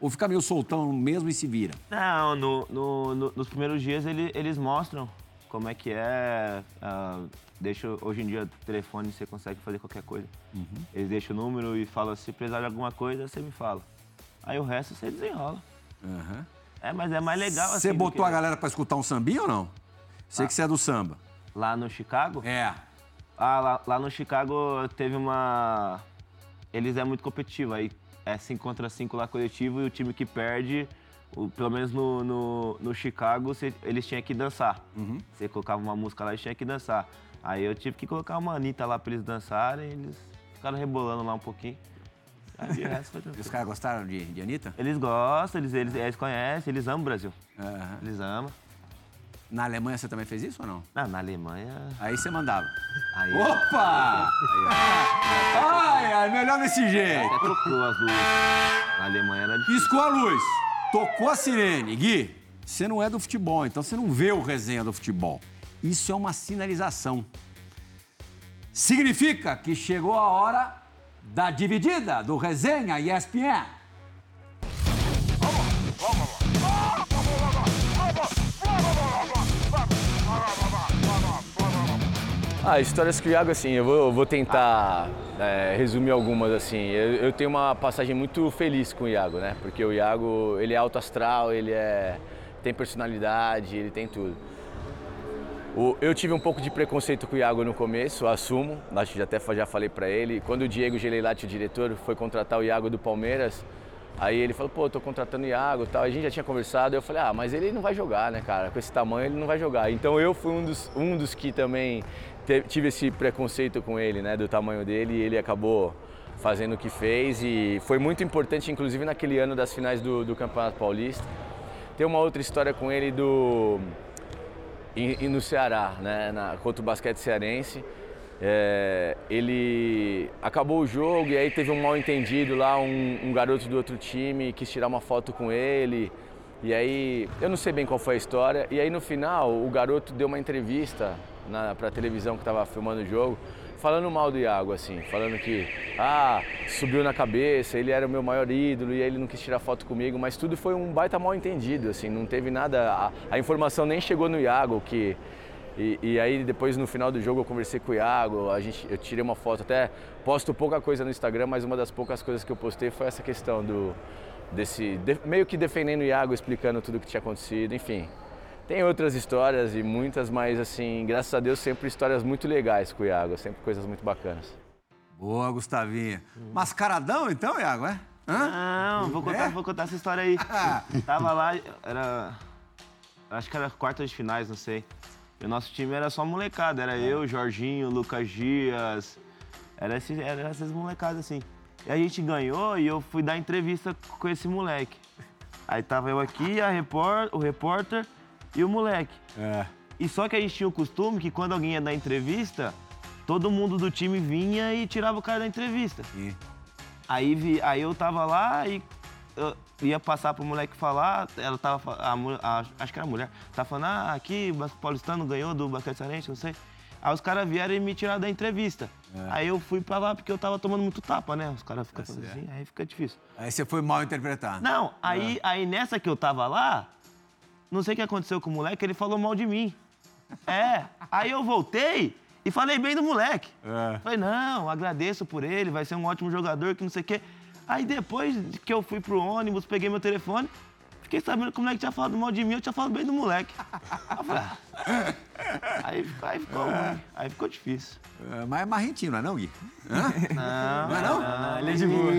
S1: Ou fica meio soltão mesmo e se vira?
S2: Não, no, no- no- nos primeiros dias ele- eles mostram como é que é. ah, deixa, hoje em dia, o telefone você consegue fazer qualquer coisa. Eles deixam o número e falam, se precisar de alguma coisa, você me fala. Aí o resto você desenrola. É, mas é mais legal assim.
S1: Você
S2: do
S1: botou
S2: que-
S1: a galera pra escutar um sambinha ou não? Sei que você é do samba.
S2: Lá no Chicago?
S1: É.
S2: Ah, lá, lá no Chicago teve uma. Eles é muito competitivo, aí é 5 contra 5 lá coletivo e o time que perde, o- pelo menos no, no, no Chicago, cê- eles tinham que dançar. Você colocava uma música lá e tinha que dançar. Aí eu tive que colocar uma Anitta lá pra eles dançarem, eles ficaram rebolando lá um pouquinho. Aí de resto foi
S1: E
S2: tranquilo.
S1: os caras gostaram de, de Anitta?
S2: Eles gostam, eles, eles, eles conhecem, eles amam o Brasil.
S1: Aham.
S2: Eles amam.
S1: Na Alemanha você também fez isso ou não?
S2: Ah, na Alemanha.
S1: Aí você mandava.
S2: Aí
S1: Opa! Ai, ai, melhor desse jeito.
S2: até trocou as luzes. Na Alemanha era difícil.
S1: Piscou a luz, tocou a sirene. Gui, você não é do futebol, então você não vê o resenha do futebol. Isso é uma sinalização. Significa que chegou a hora da dividida do resenha ESPN.
S6: Ah, histórias que o Iago, assim, eu vou, eu vou tentar é, resumir algumas, assim. Eu, eu tenho uma passagem muito feliz com o Iago, né? Porque o Iago, ele é alto astral, ele é, tem personalidade, ele tem tudo. O- eu tive um pouco de preconceito com o Iago no começo, assumo, acho que até já falei pra ele. Quando o Diego Geleilati, o diretor, foi contratar o Iago do Palmeiras, aí ele falou, pô, tô contratando o Iago e tal. A gente já tinha conversado, eu falei, ah, mas ele não vai jogar, né, cara? Com esse tamanho ele não vai jogar. Então eu fui um dos, um dos que também tive esse preconceito com ele, né, do tamanho dele, e ele acabou fazendo o que fez e foi muito importante, inclusive naquele ano das finais do, do Campeonato Paulista. Tem uma outra história com ele do e, e no Ceará, né, na, contra o basquete cearense. É, ele acabou o jogo e aí teve um mal entendido lá, um, um garoto do outro time quis tirar uma foto com ele. E aí, eu não sei bem qual foi a história. E aí no final, o garoto deu uma entrevista para a televisão que estava filmando o jogo, falando mal do Iago, assim, falando que, ah, subiu na cabeça, ele era o meu maior ídolo e ele não quis tirar foto comigo, mas tudo foi um baita mal entendido, assim, não teve nada, a, a informação nem chegou no Iago, que... E, e aí depois no final do jogo eu conversei com o Iago, a gente, eu tirei uma foto, até posto pouca coisa no Instagram, mas uma das poucas coisas que eu postei foi essa questão do, desse, de- meio que defendendo o Iago, explicando tudo o que tinha acontecido, enfim. Tem outras histórias e muitas, mas assim, graças a Deus, sempre histórias muito legais com o Iago, sempre coisas muito bacanas.
S1: Boa, Gustavinha. Mascaradão, então, Iago, é? Hã?
S2: Não, vou contar,
S1: É?
S2: vou contar essa história aí. Tava lá, era. Acho que era quartas de finais, não sei. E o nosso time era só molecada. Era eu, Jorginho, Lucas Dias. Era, esse, era essas molecadas assim. E a gente ganhou e eu fui dar entrevista com esse moleque. Aí tava eu aqui, a repor, o repórter e o moleque.
S1: É.
S2: E só que a gente tinha o costume que quando alguém ia dar entrevista, todo mundo do time vinha e tirava o cara da entrevista.
S1: Sim.
S2: Aí, vi, aí eu tava lá e ia passar pro moleque falar, ela tava, a, a- acho que era a mulher, tava falando, ah, aqui o Paulistano ganhou do Basquete Sarente, não sei. Aí os caras vieram e me tiraram da entrevista. Aí eu fui pra lá porque eu tava tomando muito tapa, né? Os caras ficam falando assim, aí fica difícil.
S1: Aí você foi mal interpretado.
S2: Não, aí, aí nessa que eu tava lá, não sei o que aconteceu com o moleque, ele falou mal de mim. É, aí eu voltei e falei bem do moleque.
S1: É.
S2: Falei, não, agradeço por ele, vai ser um ótimo jogador, que não sei o quê. Aí depois que eu fui pro ônibus, peguei meu telefone, fiquei sabendo que o moleque tinha falado mal de mim, eu tinha falado bem do moleque. Aí eu falei, ah. aí, aí ficou ruim, aí ficou difícil.
S1: É, mas é marrentinho, não é não, Gui? Hã?
S2: Não,
S1: Não é não?
S5: Ele é de boa.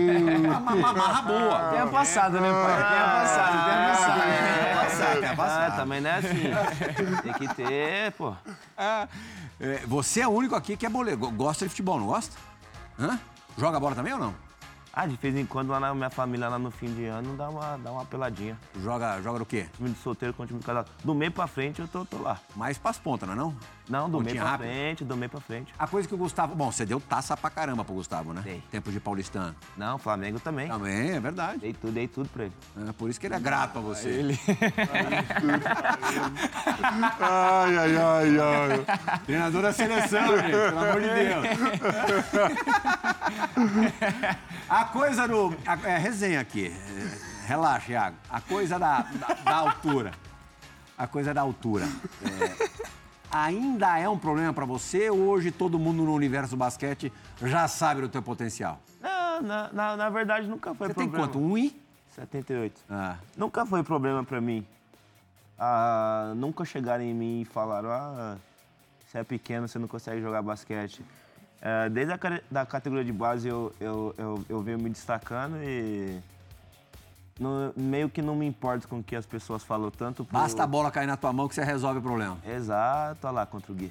S1: Uma, marra boa.
S5: Tem a passada, né, pai? Tem a passada, tem a passada.
S1: Passar,
S2: Ah,
S1: passar.
S2: também não é assim. Tem que ter, pô.
S1: É, você é o único aqui que é boleiro. Go- Gosta de futebol, não gosta? Hã? Joga bola também ou não?
S2: Ah, de vez em quando lá na minha família, lá no fim de ano, dá uma, dá uma peladinha.
S1: Joga, joga do quê?
S2: Time de solteiro com time de casado. Do meio pra frente eu tô, tô lá.
S1: Mais pras pontas, não é não?
S2: Não, do meio pra frente, do meio pra frente.
S1: A coisa que o Gustavo... Bom, você deu taça pra caramba pro Gustavo, né?
S2: Dei.
S1: Tempo de paulistano.
S2: Não, Flamengo também.
S1: Também, é verdade.
S2: Dei tudo, dei tudo pra ele.
S1: É, por isso que ele é grato a você. Ele...
S4: Ai, ai, ai, ai.
S1: Treinador da seleção, gente, pelo amor de Deus. A coisa do... a- é, resenha aqui. Relaxa, Iago. A coisa da, da, da altura. A coisa da altura. É, ainda é um problema pra você ou hoje todo mundo no universo do basquete já sabe do teu potencial?
S2: Não, na, na, na verdade nunca foi
S1: Você tem
S2: problema.
S1: quanto? Um i?
S2: 78.
S1: Ah,
S2: Nunca foi problema pra mim. Ah, nunca chegaram em mim e falaram, ah, você é pequeno, você não consegue jogar basquete. É, desde a da categoria de base eu, eu, eu, eu venho me destacando e não- meio que não me importo com o que as pessoas falam tanto. por-
S1: basta a bola cair na tua mão que você resolve o problema.
S2: Exato, olha lá contra o Gui.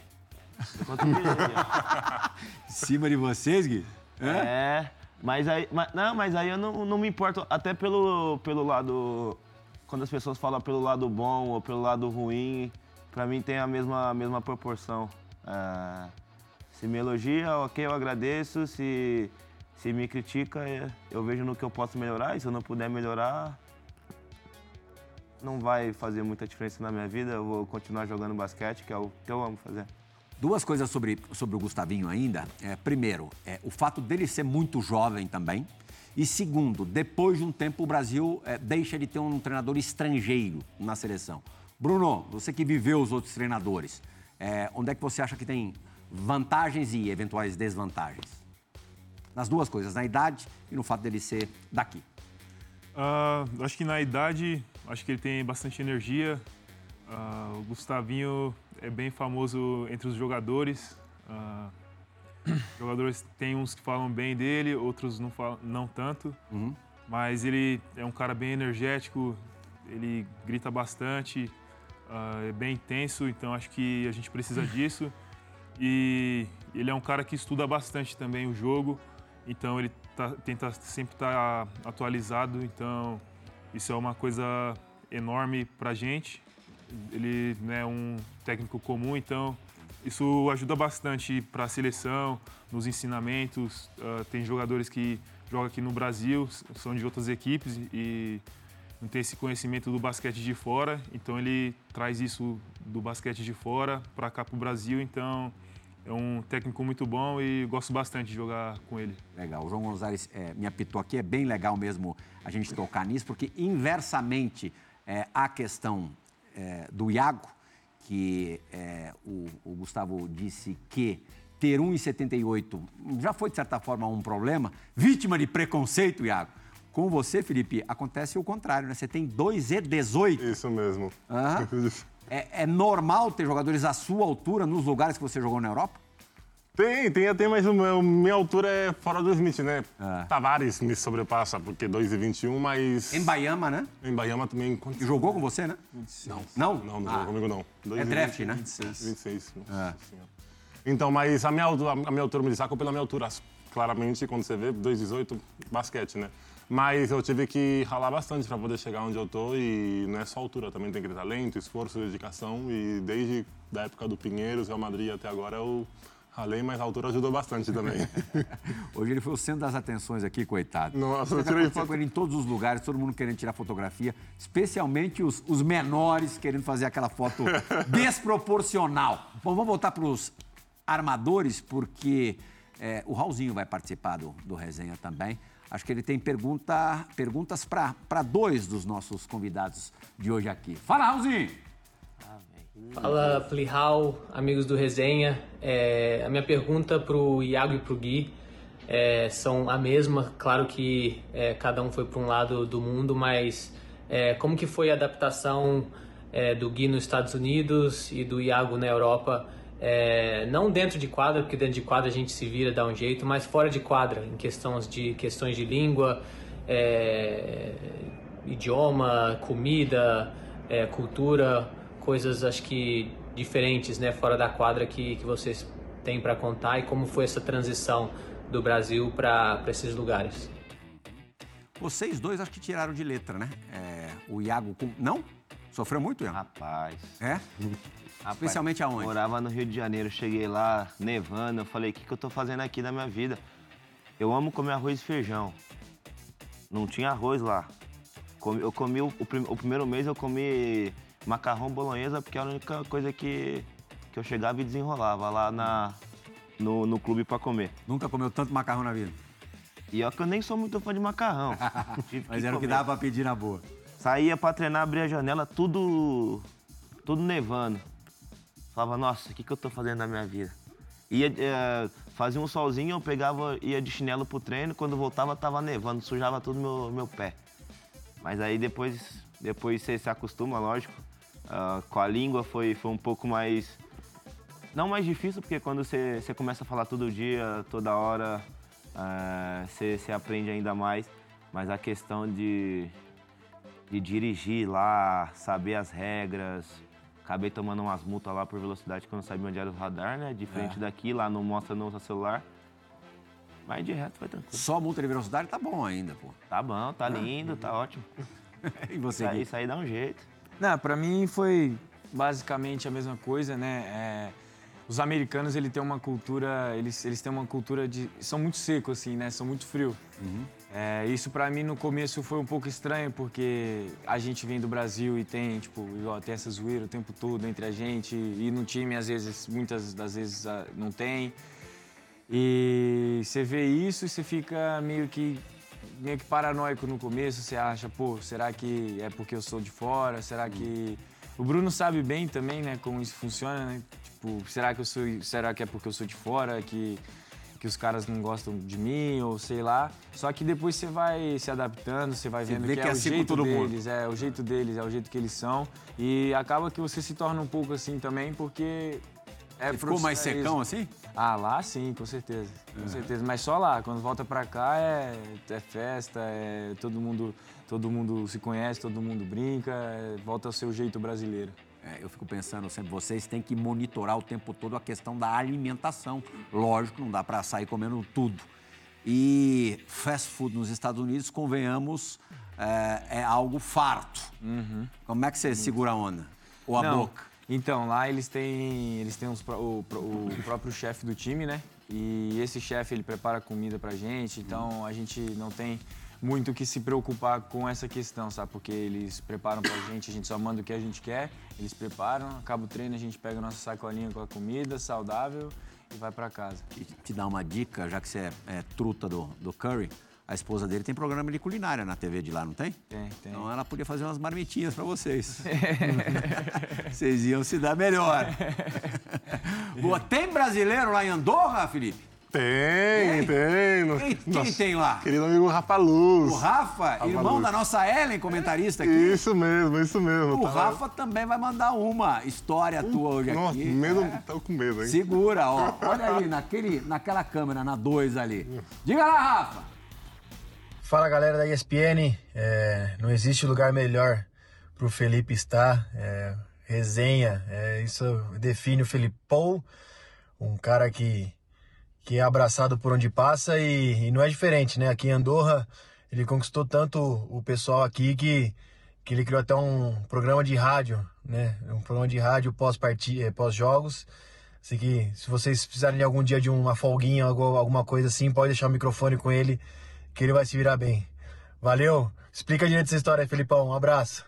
S2: Contra o Gui, ó.
S1: Em cima de vocês, Gui?
S2: É, mas aí, mas- não, mas aí eu não, não me importo, até pelo, pelo lado, quando as pessoas falam pelo lado bom ou pelo lado ruim, pra mim tem a mesma, a mesma proporção. É, se me elogia, ok, eu agradeço, se, se me critica, é, eu vejo no que eu posso melhorar, e se eu não puder melhorar, não vai fazer muita diferença na minha vida, eu vou continuar jogando basquete, que é o que eu amo fazer.
S1: Duas coisas sobre, sobre o Gustavinho ainda. É, primeiro, é, o fato dele ser muito jovem também. E segundo, depois de um tempo o Brasil é, deixa de ter um treinador estrangeiro na seleção. Bruno, você que viveu os outros treinadores, é, onde é que você acha que tem vantagens e eventuais desvantagens? Nas duas coisas, na idade e no fato dele ser daqui.
S3: Ah, acho que na idade, acho que ele tem bastante energia. Ah, o Gustavinho é bem famoso entre os jogadores. Ah, jogadores tem uns que falam bem dele, outros não falam, não tanto. Mas ele é um cara bem energético, ele grita bastante, ah, é bem intenso, então acho que a gente precisa disso. E ele é um cara que estuda bastante também o jogo, então ele tá- tenta sempre estar atualizado, então isso é uma coisa enorme pra gente. Ele não é um técnico comum, então isso ajuda bastante para a seleção, nos ensinamentos. Ah, tem jogadores que jogam aqui no Brasil, são de outras equipes e não tem esse conhecimento do basquete de fora, então ele traz isso do basquete de fora para cá para o Brasil, então é um técnico muito bom e gosto bastante de jogar com ele.
S1: Legal. O João Gonzalez é, me apitou aqui. É bem legal mesmo a gente tocar nisso, porque inversamente é, a questão é, do Iago, que é, o, o Gustavo disse que ter 1,78 já foi, de certa forma, um problema, vítima de preconceito, Iago. Com você, Felipe, acontece o contrário, né? Você tem 2,18.
S4: Isso mesmo.
S1: Aham. É, é normal ter jogadores à sua altura nos lugares que você jogou na Europa?
S4: Tem, tem até, mas meu- minha altura é fora do limite, né?
S1: Ah.
S4: Tavares me sobrepassa, porque 2,21, mas.
S1: Em Baiama, né?
S4: Em Bahia também.
S1: E jogou com você, né? Não. Não?
S4: Não, não
S1: Ah,
S4: jogou comigo não.
S1: É draft, né?
S4: 26. 26.
S1: É.
S4: Senhora. Então, mas a minha, altura- a minha altura me destaca pela minha altura. Claramente, quando você vê, 2,18, basquete, né? Mas eu tive que ralar bastante para poder chegar onde eu tô e não é só altura, também tem que ter talento, esforço, dedicação e desde da época do Pinheiros, Real Madrid até agora eu ralei, mas a altura ajudou bastante também.
S1: Hoje ele foi o centro das atenções aqui, coitado.
S4: Nossa, eu
S1: Mas
S4: tirei foto.
S1: com ele em todos os lugares, todo mundo querendo tirar fotografia, especialmente os, os menores querendo fazer aquela foto desproporcional. Bom, vamos voltar para os armadores, porque é, o Raulzinho vai participar do, do resenha também. Acho que ele tem pergunta, perguntas para dois dos nossos convidados de hoje aqui. Fala, Raulzinho!
S7: Fala Plihal, amigos do Resenha. É, a minha pergunta pro Iago e pro Gui é, são a mesma. Claro que é, cada um foi para um lado do mundo, mas é, como que foi a adaptação é, do Gui nos Estados Unidos e do Iago na Europa? É, não dentro de quadra, porque dentro de quadra a gente se vira, dá um jeito, mas fora de quadra, em questões de, questões de língua, é, idioma, comida, é, cultura, coisas acho que diferentes, né, fora da quadra que, que vocês têm para contar e como foi essa transição do Brasil para esses lugares.
S1: Vocês dois acho que tiraram de letra, né? É, o Iago com... Não? Sofreu muito, Iago?
S2: Rapaz.
S1: É?
S2: rapaz,
S1: Especialmente aonde?
S2: Morava no Rio de Janeiro, cheguei lá, nevando, eu falei, o que, que eu tô fazendo aqui na minha vida? Eu amo comer arroz e feijão. Não tinha arroz lá. Eu comi, o, o prim- o primeiro mês eu comi macarrão bolonhesa, porque era a única coisa que, que eu chegava e desenrolava lá na, no, no clube pra comer.
S1: Nunca comeu tanto macarrão na vida.
S2: E ó que eu nem sou muito fã de macarrão.
S1: Mas era o que dava pra pedir na boa.
S2: Saía pra treinar, abria a janela, tudo, tudo nevando. Falava, nossa, o que, que eu tô fazendo na minha vida? Ia, eh, fazia um solzinho, eu pegava, ia de chinelo pro treino, quando voltava tava nevando, sujava tudo meu, meu pé. Mas aí depois, depois você se acostuma, lógico. Ah, com a língua foi, foi um pouco mais. Não mais difícil, porque quando você, você começa a falar todo dia, toda hora, ah, você, você aprende ainda mais. Mas a questão de, de dirigir lá, saber as regras. Acabei tomando umas multas lá por velocidade que eu não sabia onde era o radar, né? Diferente daqui, lá não mostra no celular. Mas de resto foi tranquilo.
S1: Só multa de velocidade tá bom ainda, pô.
S2: Tá bom, tá lindo, tá ótimo.
S1: E você,
S2: Isso aí, isso aí dá um jeito.
S5: Não, pra mim foi basicamente a mesma coisa, né? É, os americanos, ele tem uma cultura, eles, eles têm uma cultura de... São muito secos, assim, né? São muito frio. É, isso pra mim no começo foi um pouco estranho, porque a gente vem do Brasil e tem, tipo, igual, tem essa zoeira o tempo todo entre a gente. E no time, às vezes, muitas das vezes ah, não tem. E você vê isso e você fica meio que meio que paranoico no começo, você acha, pô, será que é porque eu sou de fora? Será que o Bruno sabe bem também, né, como isso funciona, né? Tipo, será que eu sou, será que é porque eu sou de fora que que os caras não gostam de mim ou sei lá. Só que depois você vai se adaptando, você vai
S1: Você
S5: vendo
S1: vê
S5: que,
S1: que é
S5: é, o
S1: assim com
S5: jeito
S1: todo mundo.
S5: deles, é o jeito deles, é o jeito que eles são e acaba que você se torna um pouco assim também porque é
S1: Você ficou mais secão assim?
S5: Ah, lá sim, com certeza. Com certeza. Mas só lá. Quando volta pra cá é, é festa, é todo mundo, todo mundo se conhece, todo mundo brinca, é- volta ao seu jeito brasileiro.
S1: É, eu fico pensando sempre, vocês têm que monitorar o tempo todo a questão da alimentação. Lógico, não dá para sair comendo tudo. E fast food nos Estados Unidos, convenhamos, é, é algo farto. Como é que você segura a onda? Ou a
S5: Não,
S1: boca?
S5: Então, lá eles têm, eles têm pró- o, o próprio chefe do time, né? E esse chefe, ele prepara comida pra gente, então a gente não tem muito que se preocupar com essa questão, sabe? Porque eles preparam pra gente, a gente só manda o que a gente quer, eles preparam, acaba o treino, a gente pega a nossa sacolinha com a comida saudável e vai pra casa.
S1: E te dar uma dica, já que você é, é truta do, do Curry, a esposa dele tem programa de culinária na TV de lá, não tem?
S5: Tem, tem.
S1: Então ela podia fazer umas marmitinhas para vocês. vocês iam se dar melhor. Boa, tem brasileiro lá em Andorra, Felipe?
S4: Tem, tem.
S1: Quem, quem
S4: Nossa,
S1: tem lá?
S4: Querido amigo Rafa Luz.
S1: O Rafa, irmão
S4: Luz.
S1: da nossa Ellen, comentarista aqui.
S4: Isso mesmo, isso mesmo.
S1: O
S4: Tá-
S1: Rafa também vai mandar uma história tua hoje
S4: Nossa,
S1: aqui.
S4: medo,
S1: É.
S4: tô com medo, hein?
S1: Segura, ó. Olha ali, naquele, naquela câmera, na 2 ali. Diga lá, Rafa.
S8: Fala galera da ESPN, É, não existe lugar melhor para o Felipe estar. É, resenha, é, isso define o Felipão, um cara que, que é abraçado por onde passa e, e não é diferente, né? Aqui em Andorra ele conquistou tanto o pessoal aqui que, que ele criou até um programa de rádio, né? Um programa de rádio pós-parti- pós-jogos. Assim que se vocês precisarem de algum dia de uma folguinha, algu- alguma coisa assim, pode deixar o microfone com ele, que ele vai se virar bem. Valeu? Explica direito essa história Felipão. Um abraço.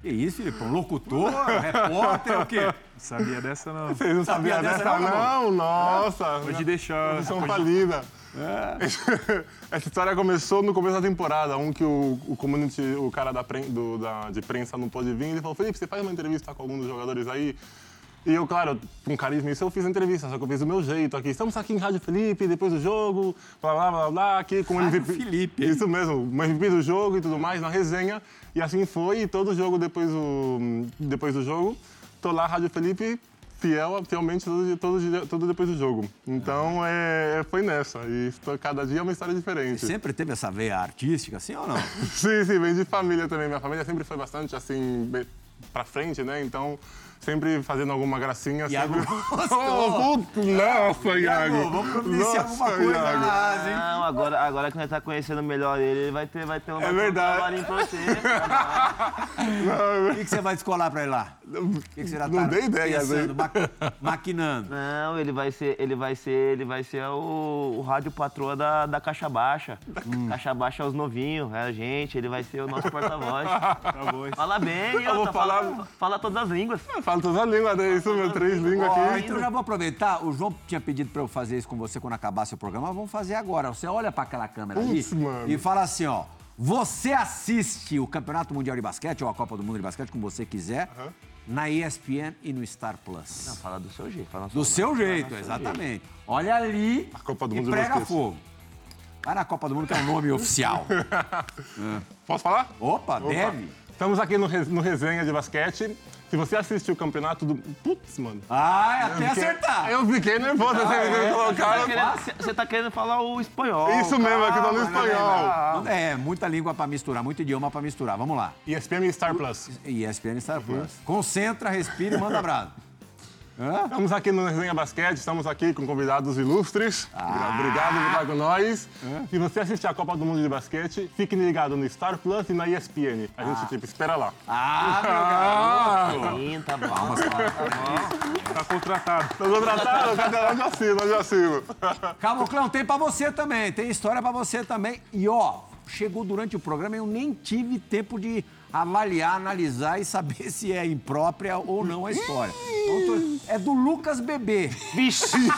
S1: Que isso, Filipão? Locutor, repórter, o quê?
S3: Sabia dessa não.
S4: Vocês não
S1: Sabia dessa,
S4: dessa,
S1: não,
S4: não? Nossa.
S3: Pode deixar.
S4: Posição
S3: pode-
S4: falida.
S1: É.
S4: Essa história começou no começo da temporada, um que o, o community, o cara da, do- da- de prensa não pôde vir, ele falou, Felipe, você faz uma entrevista com algum dos jogadores aí? E eu, claro, com carisma isso, eu fiz a entrevista, só que eu fiz do meu jeito aqui. Estamos aqui em Rádio Felipe, depois do jogo, blá, blá, blá, blá, aqui com o MVP.
S1: Felipe.
S4: Isso mesmo, o MVP do jogo e tudo mais, na resenha. E assim foi, e todo jogo depois do, depois do jogo, tô lá, Rádio Felipe, fiel, fielmente todo, todo, todo depois do jogo. Então, é, foi nessa. E cada dia é uma história diferente.
S1: Sempre teve essa veia artística, assim ou não?
S4: Sim, sim, vem de família também. Minha família sempre foi bastante assim, pra frente, né? Então, sempre fazendo alguma gracinha.
S1: Iago
S4: sempre...
S1: gostou.
S4: Nossa, Iago!
S1: vamos providenciar
S4: Nossa,
S1: alguma coisa
S4: Iago.
S1: mais, hein?
S2: Não, agora, agora que nós tá conhecendo melhor ele, ele vai ter, vai ter um, vai ter um
S4: verdade.
S2: pra você.
S1: O que, que você vai descolar pra ele lá? O que, que você já
S4: Não
S1: tá
S4: dei ideia,
S1: pensando,
S4: né?
S1: ma- maquinando?
S2: Não, ele vai ser, ele vai ser, ele vai ser o, o rádio patroa da, da Caixa Baixa. Caixa Baixa é os novinhos, é a gente, ele vai ser o nosso porta-voz.
S3: Tá bom.
S2: Fala bem,
S4: Eu vou
S2: outra,
S4: falar-
S2: fala, fala todas as línguas.
S4: Eu falo todas as línguas, né? Isso, meu, três línguas
S1: Ó,
S4: aqui.
S1: então já vou aproveitar. O João tinha pedido pra eu fazer isso com você quando acabasse o programa. Vamos fazer agora. Você olha pra aquela câmera ali
S4: mano.
S1: e fala assim, ó. Você assiste o Campeonato Mundial de Basquete ou a Copa do Mundo de Basquete, como você quiser, na ESPN e no Star Plus.
S2: Fala do seu jeito. Fala
S1: Do seu jeito, exatamente. Olha ali
S4: Copa do
S1: e
S4: Mundo de
S1: prega fogo. Vai na Copa do Mundo, que é o nome oficial.
S4: Posso falar?
S1: Opa,
S4: Opa.
S1: deve.
S4: Estamos aqui no, no resenha de basquete. Se você assistiu o campeonato do. Putz, mano.
S1: Ai, até
S4: Fiquei-
S1: acertar.
S4: Eu fiquei nervoso,
S1: Ah,
S4: vocês me
S1: é?
S4: colocaram.
S2: Você- Você tá querendo falar o espanhol.
S4: Isso mesmo, aqui tá no espanhol.
S1: Não É, muita língua pra misturar, muito idioma pra misturar. Vamos lá.
S4: ESPN e Star Plus.
S1: ESPN Star Plus. Concentra, respira e manda abraço. Hã?
S4: Estamos aqui no Resenha Basquete, estamos aqui com convidados ilustres.
S1: Ah.
S4: Obrigado por estar com nós. Se você assistir a Copa do Mundo de Basquete, fique ligado no Star Plus e na ESPN. A gente, tipo, espera lá.
S1: Ah, meu garoto!
S2: Sim, tá bom. Tá
S3: Tá contratado.
S4: Tô contratado? Cadê? Onde eu assino? Onde assino?
S1: Caboclão, tem pra você também, tem história pra você também. E ó, chegou durante o programa e eu nem tive tempo de avaliar, analisar e saber se é imprópria ou não a história. Então, é do Lucas Bebê.
S2: Vixe!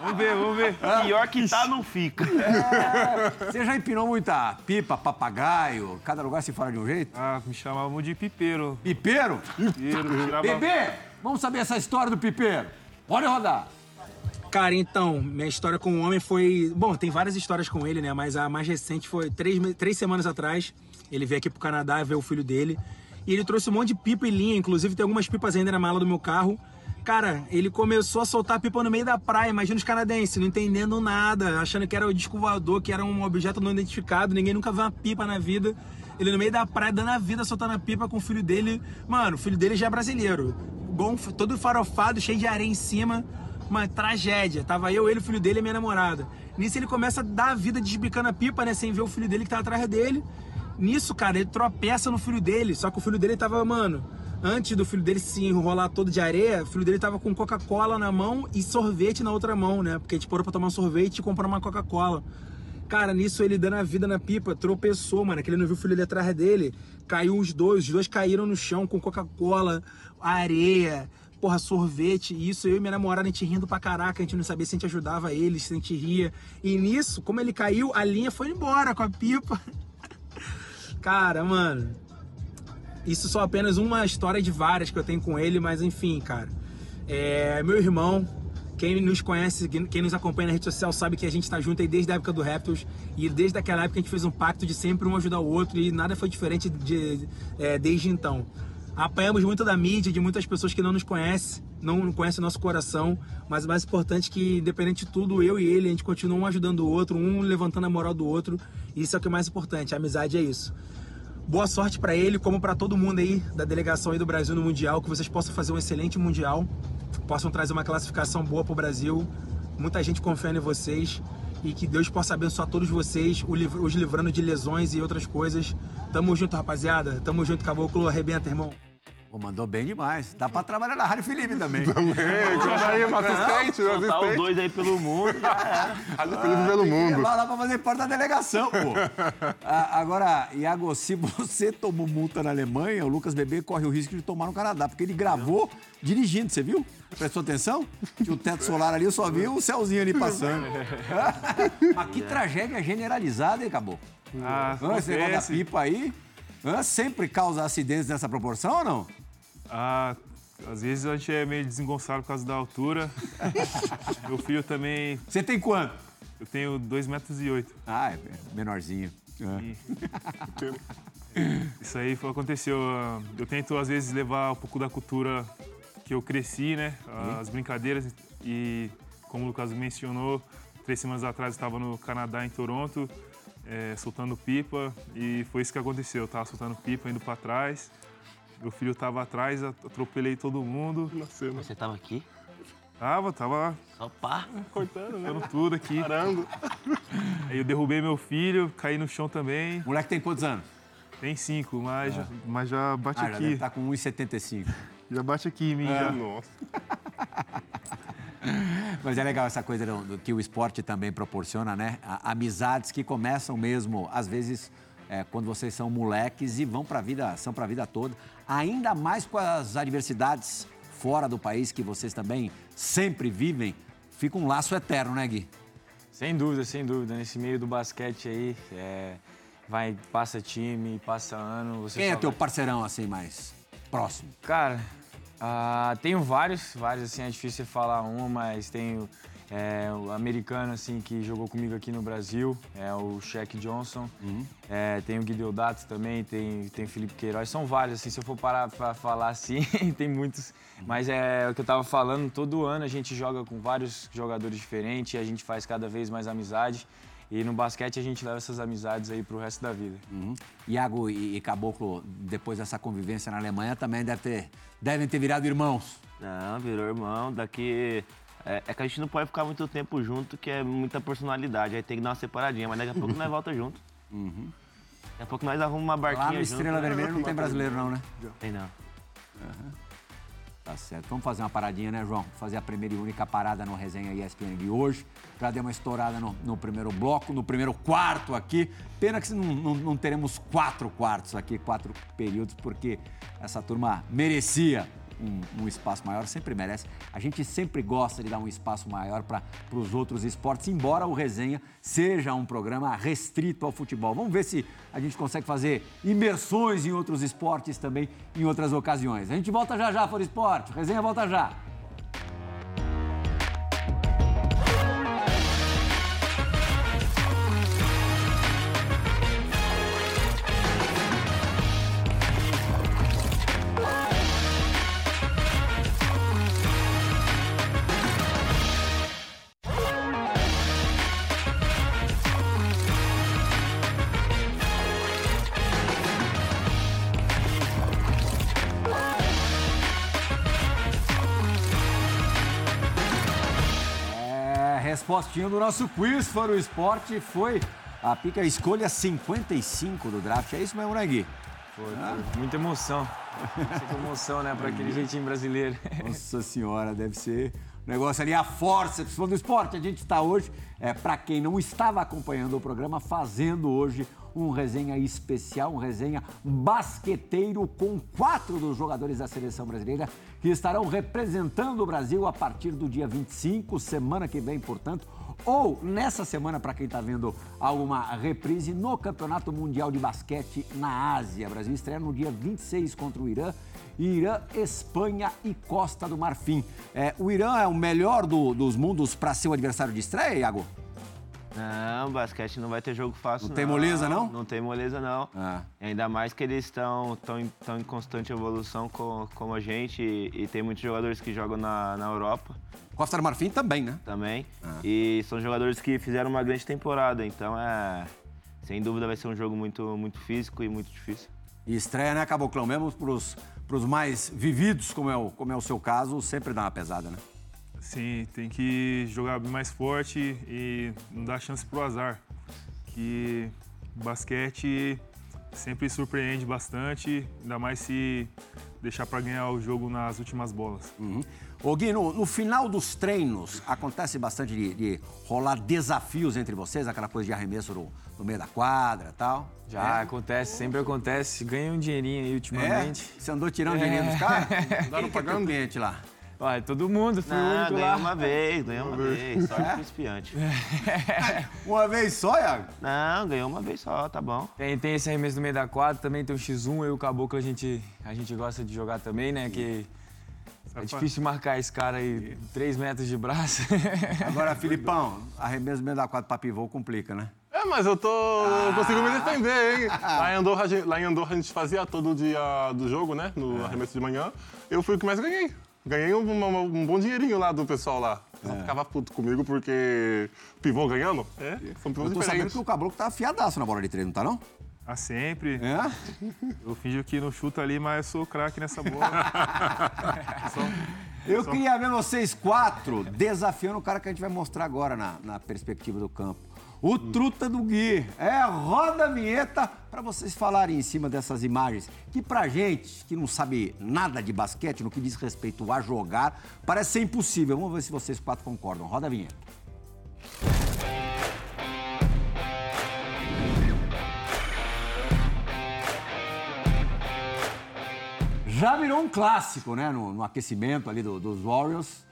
S3: Vamos ver, vamos ver.
S2: Pior que tá, não fica.
S1: Você já empinou muita pipa, papagaio? Cada lugar se fala de um jeito?
S3: Ah, me chamavam de pipeiro.
S1: Pipeiro?
S3: Pipeiro, tirava...
S1: Bebê! Vamos saber essa história do pipeiro. Pode rodar.
S9: Cara, então, minha história com o homem foi. Bom, tem várias histórias com ele, né? Mas a mais recente foi três, três semanas atrás. Ele veio aqui pro Canadá ver o filho dele. E ele trouxe um monte de pipa e linha, inclusive tem algumas pipas ainda na mala do meu carro. Cara, ele começou a soltar pipa no meio da praia, imagina os canadenses, não entendendo nada, achando que era o disco voador, que era um objeto não identificado, ninguém nunca viu uma pipa na vida. Ele no meio da praia, dando a vida, soltando a pipa com o filho dele. Mano, o filho dele já é brasileiro. Bom, todo farofado, cheio de areia em cima. Uma tragédia. Tava eu, ele, o filho dele e minha namorada. Nisso ele começa a dar a vida desbicando a pipa, né? Sem ver o filho dele que tá atrás dele. Nisso, cara, ele tropeça no filho dele. Só que o filho dele tava, mano, antes do filho dele se enrolar todo de areia, o filho dele tava com Coca-Cola na mão e sorvete na outra mão, né? Porque a gente parou pra tomar um sorvete e comprar uma Coca-Cola. Cara, nisso ele dando a vida na pipa, tropeçou, mano. Que ele não viu o filho dele atrás dele. Caiu os dois, os dois caíram no chão com Coca-Cola, areia, porra, sorvete. E isso eu e minha namorada, a gente rindo pra caraca, a gente não sabia se a gente ajudava ele, se a gente ria. E nisso, como ele caiu, a linha foi embora com a pipa. Cara, mano. Isso só apenas uma história de várias que eu tenho com ele, mas enfim, cara. É meu irmão, Quem nos conhece, quem nos acompanha na rede social sabe que a gente está junto aí desde a época do Raptors e desde aquela época a gente fez um pacto de sempre um ajudar o outro e nada foi diferente de, é, desde então. Apanhamos muito da mídia, de muitas pessoas que não nos conhecem, não conhecem nosso coração, mas o mais importante é que, independente de tudo, eu e ele, a gente continua um ajudando o outro, um levantando a moral do outro. Isso é o que é mais importante, a amizade é isso. Boa sorte para ele, como para todo mundo aí da delegação aí do Brasil no Mundial, que vocês possam fazer um excelente Mundial, possam trazer uma classificação boa para o Brasil. Muita gente confiando em vocês e que Deus possa abençoar todos vocês, os livrando de lesões e outras coisas. Tamo junto, rapaziada. Tamo junto, Caboclo. Arrebenta, irmão.
S1: Pô, mandou bem demais. Dá pra trabalhar na Rádio Felipe também.
S4: Também, tira aí, uma assistente, um
S2: Soltar os
S4: assistente.
S2: dois aí pelo mundo, já era.
S4: Rádio Felipe pelo mundo.
S1: Vai lá pra fazer parte da delegação, pô. Ah, agora, Iago, se você tomou multa na Alemanha, o Lucas Bebê corre o risco de tomar no Canadá, porque ele gravou dirigindo, você viu? Prestou atenção? Tinha o teto solar ali, eu só vi o céuzinho ali passando. Mas que tragédia generalizada, hein, acabou?
S3: Ah,
S1: Esse negócio da
S3: acontece.
S1: pipa aí, sempre causa acidentes nessa proporção ou não?
S3: Ah, às vezes a gente é meio desengonçado por causa da altura. Meu filho também,
S1: Você tem quanto?
S3: eu tenho 2,08 metros. e oito.
S1: Ah, é menorzinho. Ah.
S3: Isso aí foi, aconteceu. ah, Eu tento, às vezes, levar um pouco da cultura que eu cresci, né? As brincadeiras. E, como o Lucas mencionou, três semanas atrás eu estava no Canadá, em Toronto, eh, soltando pipa. E foi isso que aconteceu. Eu estava soltando pipa, indo para trás. Meu filho estava atrás, atropelei todo mundo.
S4: Nasceu, né?
S2: Você tava aqui?
S3: Tava, tava
S2: Só pá.
S4: Cortando, né?
S3: dando tudo aqui.
S4: Parando.
S3: Aí eu derrubei meu filho, caí no chão também.
S1: O moleque tem quantos anos?
S3: Tem cinco, mas, já, mas já bate
S1: Ah, já deve
S3: aqui.
S1: estar com 1,75.
S3: Já bate aqui em mim. já.
S4: Nossa.
S1: Mas é legal essa coisa do, do que o esporte também proporciona, né? A- amizades que começam mesmo, às vezes, é, quando vocês são moleques e vão para a vida, são para a vida toda. Ainda mais com as adversidades fora do país que vocês também sempre vivem, fica um laço eterno, né, Gui?
S5: Sem dúvida, sem dúvida. Nesse meio do basquete aí, é, vai, passa time, passa ano.
S1: Quem é teu
S5: vai-
S1: parceirão assim mais próximo?
S5: Cara, ah, tenho vários, vários assim, é difícil falar um, mas tenho é, o americano assim que jogou comigo aqui no Brasil, é o Shaq Johnson. É, tem o Gui Deodato também, tem, tem o Felipe Queiroz, são vários, assim, se eu for parar pra falar assim, tem muitos. Mas é o que eu tava falando, todo ano a gente joga com vários jogadores diferentes, a gente faz cada vez mais amizade. E no basquete a gente leva essas amizades aí pro resto da vida.
S1: Iago e, e Caboclo, depois dessa convivência na Alemanha, também deve ter, devem ter virado irmãos.
S2: Não, virou irmão. Daqui. É, é que a gente não pode ficar muito tempo junto, que é muita personalidade. Aí tem que dar uma separadinha, mas daqui a pouco nós volta junto. Daqui a pouco nós arrumamos uma barquinha
S1: Lá no
S2: junto.
S1: Estrela Vermelha não tem brasileiro não, né?
S2: Tem não.
S1: Tá certo. Vamos fazer uma paradinha, né, João? Fazer a primeira e única parada no Resenha ESPN de hoje. Já deu uma estourada no, no primeiro bloco, no primeiro quarto aqui. Pena que não, não- não teremos quatro quartos aqui, quatro períodos, porque essa turma merecia um, um espaço maior, sempre merece. A gente sempre gosta de dar um espaço maior para os outros esportes, embora o Resenha seja um programa restrito ao futebol. Vamos ver se a gente consegue fazer imersões em outros esportes também em outras ocasiões. A gente volta já já, For Esporte. Resenha volta já. Respostinha do nosso quiz para o esporte foi a pica escolha 55 do draft. É isso mesmo, né, Gui?
S5: Foi, foi muita emoção. Muita emoção, né, para aquele jeitinho brasileiro.
S1: Nossa senhora, deve ser negócio ali, a força do esporte. A gente está hoje, é, para quem não estava acompanhando o programa, fazendo hoje um resenha especial, um resenha basqueteiro com quatro dos jogadores da seleção brasileira que estarão representando o Brasil a partir do dia 25, semana que vem, portanto, ou nessa semana, para quem está vendo alguma reprise, no Campeonato Mundial de Basquete na Ásia. O Brasil estreia no dia 26 contra o Irã. Irã, Espanha e Costa do Marfim. É, o Irã é o melhor do- dos mundos para ser o adversário de estreia, Iago?
S2: Não, basquete não vai ter jogo fácil.
S1: Não tem moleza, não?
S2: Não tem moleza, não.
S1: Ah.
S2: Ainda mais que eles estão tão, em- tão em constante evolução co- como a gente e, e tem muitos jogadores que jogam na, na Europa
S1: Costa do Marfim também, né?
S2: também.
S1: Ah.
S2: E são jogadores que fizeram uma grande temporada, então é. Sem dúvida vai ser um jogo muito, muito físico e muito difícil.
S1: E estreia, né, Caboclão? Mesmo pros, pros mais vividos, como é, o, como é o seu caso, sempre dá uma pesada, né?
S3: Sim, tem que jogar mais forte e não dar chance pro azar. Que basquete sempre surpreende bastante, ainda mais se deixar para ganhar o jogo nas últimas bolas.
S1: Ô Gui, no, no final dos treinos, acontece bastante de, de rolar desafios entre vocês, aquela coisa de arremesso no, no meio da quadra e tal?
S5: Já acontece, sempre acontece. Ganhei um dinheirinho aí
S1: É?
S5: ultimamente.
S1: Você andou tirando dinheiro dos caras? É teu
S4: pagando?
S1: cliente lá?
S5: Olha, todo mundo, fui o
S2: Ah,
S5: único
S2: ganhei
S5: lá.
S2: uma vez, ganhei uma vez, só
S1: É?
S2: de principiante.
S1: Uma vez só, Iago?
S2: Não, ganhei uma vez só, tá bom.
S5: Tem, tem esse arremesso no meio da quadra, também tem o X1, eu e o Caboclo a gente, a gente gosta de jogar também, né? Que é difícil marcar esse cara aí, 3 metros de braço.
S1: Agora, Filipão, meio da quadra pra pivô complica, né?
S4: É, mas eu tô. eu consigo me defender, hein? Lá em, Andorra, a gente, lá em Andorra a gente fazia todo dia do jogo, né? No arremesso de manhã. Eu fui o que mais ganhei. Ganhei um, um- um bom dinheirinho lá do pessoal lá. O pessoal ficava puto comigo porque pivô ganhando. É, são pivôs
S1: Eu tô sabendo
S4: diferentes.
S1: que o Caboclo tá afiadaço na bola de três, não tá não?
S3: Ah, sempre.
S1: É?
S3: Eu fingi que não chuto ali, mas eu sou craque nessa bola.
S1: Eu queria ver vocês quatro desafiando o cara que a gente vai mostrar agora na, na perspectiva do campo. O Truta do Gui. É, roda a vinheta para vocês falarem em cima dessas imagens. Que pra gente, que não sabe nada de basquete, no que diz respeito a jogar, parece ser impossível. Vamos ver se vocês quatro concordam. Roda a vinheta. Já virou um clássico, né? No, no aquecimento ali do- dos Warriors,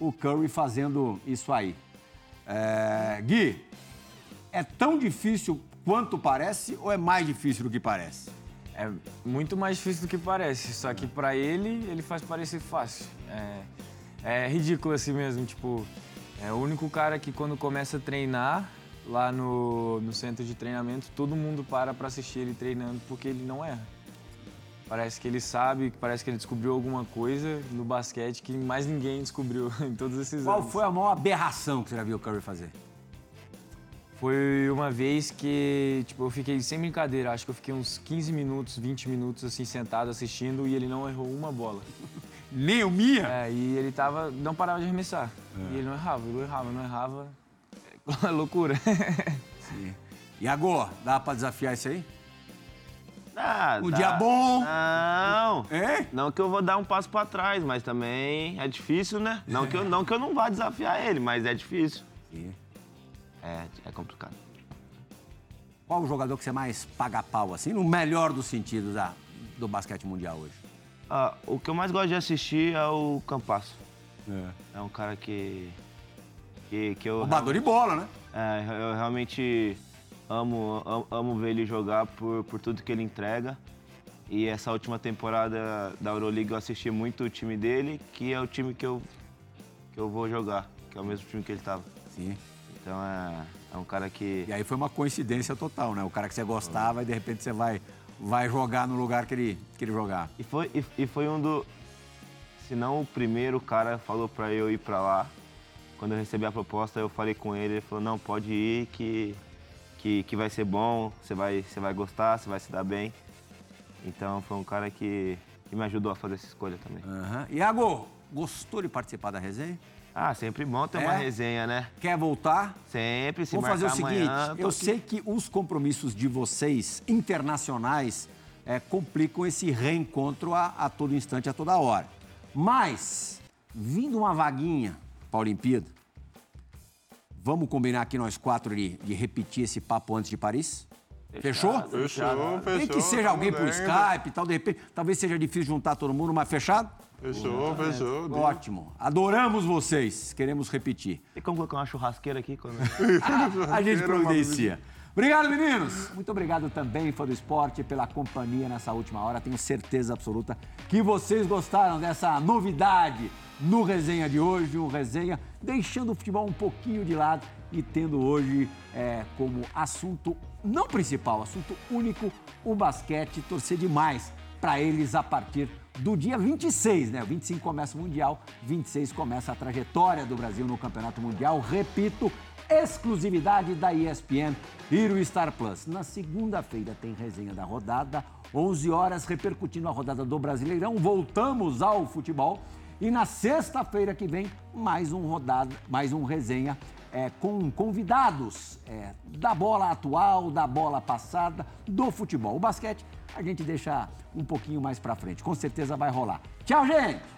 S1: o Curry fazendo isso aí. É, Gui, é tão difícil quanto parece ou é mais difícil do que parece?
S5: É muito mais difícil do que parece, só que pra ele, ele faz parecer fácil. É, é ridículo assim mesmo, tipo, é o único cara que quando começa a treinar lá no, no centro de treinamento, todo mundo para pra assistir ele treinando porque ele não erra. Parece que ele sabe, parece que ele descobriu alguma coisa no basquete que mais ninguém descobriu em todos esses
S1: Qual
S5: anos.
S1: foi a maior aberração que você já viu o Curry fazer?
S5: Foi uma vez que, tipo, eu fiquei sem brincadeira, acho que eu fiquei uns 15 minutos, 20 minutos assim sentado assistindo e ele não errou uma bola.
S1: Nem o Mia?
S5: É, e ele tava, não parava de arremessar. E ele não errava, ele não errava, não errava. É loucura.
S1: Iago, dá pra desafiar isso aí?
S2: Ah,
S1: Um
S2: tá.
S1: dia bom.
S2: Não.
S1: Hein?
S2: Não que eu vou dar um passo pra trás, mas também é difícil, né? Não que eu não, que eu não vá desafiar ele, mas é difícil. É, é complicado.
S1: Qual o jogador que você mais paga pau, assim, no melhor dos sentidos da, do basquete mundial hoje?
S2: Ah, o que eu mais gosto de assistir é o Campasso. É um cara que. que, que eu.
S1: Roubador de bola, né?
S2: É, eu realmente amo, amo, amo ver ele jogar por, por tudo que ele entrega. E essa última temporada da Euroliga eu assisti muito o time dele, que é o time que eu, que eu vou jogar, que é o mesmo time que ele estava.
S1: Sim.
S2: Então é, é um cara que.
S1: E aí foi uma coincidência total, né? O cara que você gostava e de repente você vai, vai jogar no lugar que ele, que ele jogar.
S2: E foi, e, e foi um do. Se não o primeiro cara falou pra eu ir pra lá. Quando eu recebi a proposta, eu falei com ele, ele falou, não, pode ir que, que, que vai ser bom, você vai, você vai gostar, você vai se dar bem. Então foi um cara que, que me ajudou a fazer essa escolha também.
S1: Aham. Iago, gostou de participar da resenha?
S2: Ah, sempre bom ter uma
S1: É?
S2: resenha, né?
S1: Quer voltar?
S2: Sempre, se
S1: Vamos fazer o seguinte,
S2: amanhã,
S1: eu
S2: aqui.
S1: sei que os compromissos de vocês internacionais é, complicam esse reencontro a, a todo instante, a toda hora. Mas, vindo uma vaguinha para a Olimpíada, vamos combinar aqui nós quatro de, de repetir esse papo antes de Paris? Fechou?
S4: Fechou, fechou.
S1: Nem que seja alguém por. Skype e tal, de repente, talvez seja difícil juntar todo mundo, mas fechado?
S4: Fechou, fechou.
S1: Ótimo. Adoramos vocês. Queremos repetir.
S2: Tem como colocar uma churrasqueira aqui? Quando...
S1: A gente
S4: Churrasqueira,
S1: providencia. Obrigado, meninos. Muito obrigado também, fã do esporte, pela companhia nessa última hora. Tenho certeza absoluta que vocês gostaram dessa novidade no resenha de hoje. Um resenha deixando o futebol um pouquinho de lado e tendo hoje é, como assunto não principal, assunto único, o basquete. Torcer demais para eles a partir do dia 26, né? O 25 começa o Mundial, 26 começa a trajetória do Brasil no Campeonato Mundial. Repito, exclusividade da ESPN e o Star Plus. Na segunda-feira tem resenha da rodada, 11 horas, repercutindo a rodada do Brasileirão. Voltamos ao futebol. E na sexta-feira que vem, mais um rodada, mais um resenha é, com convidados é, da bola atual, da bola passada, do futebol. O basquete a gente deixa um pouquinho mais pra frente. Com certeza vai rolar. Tchau, gente!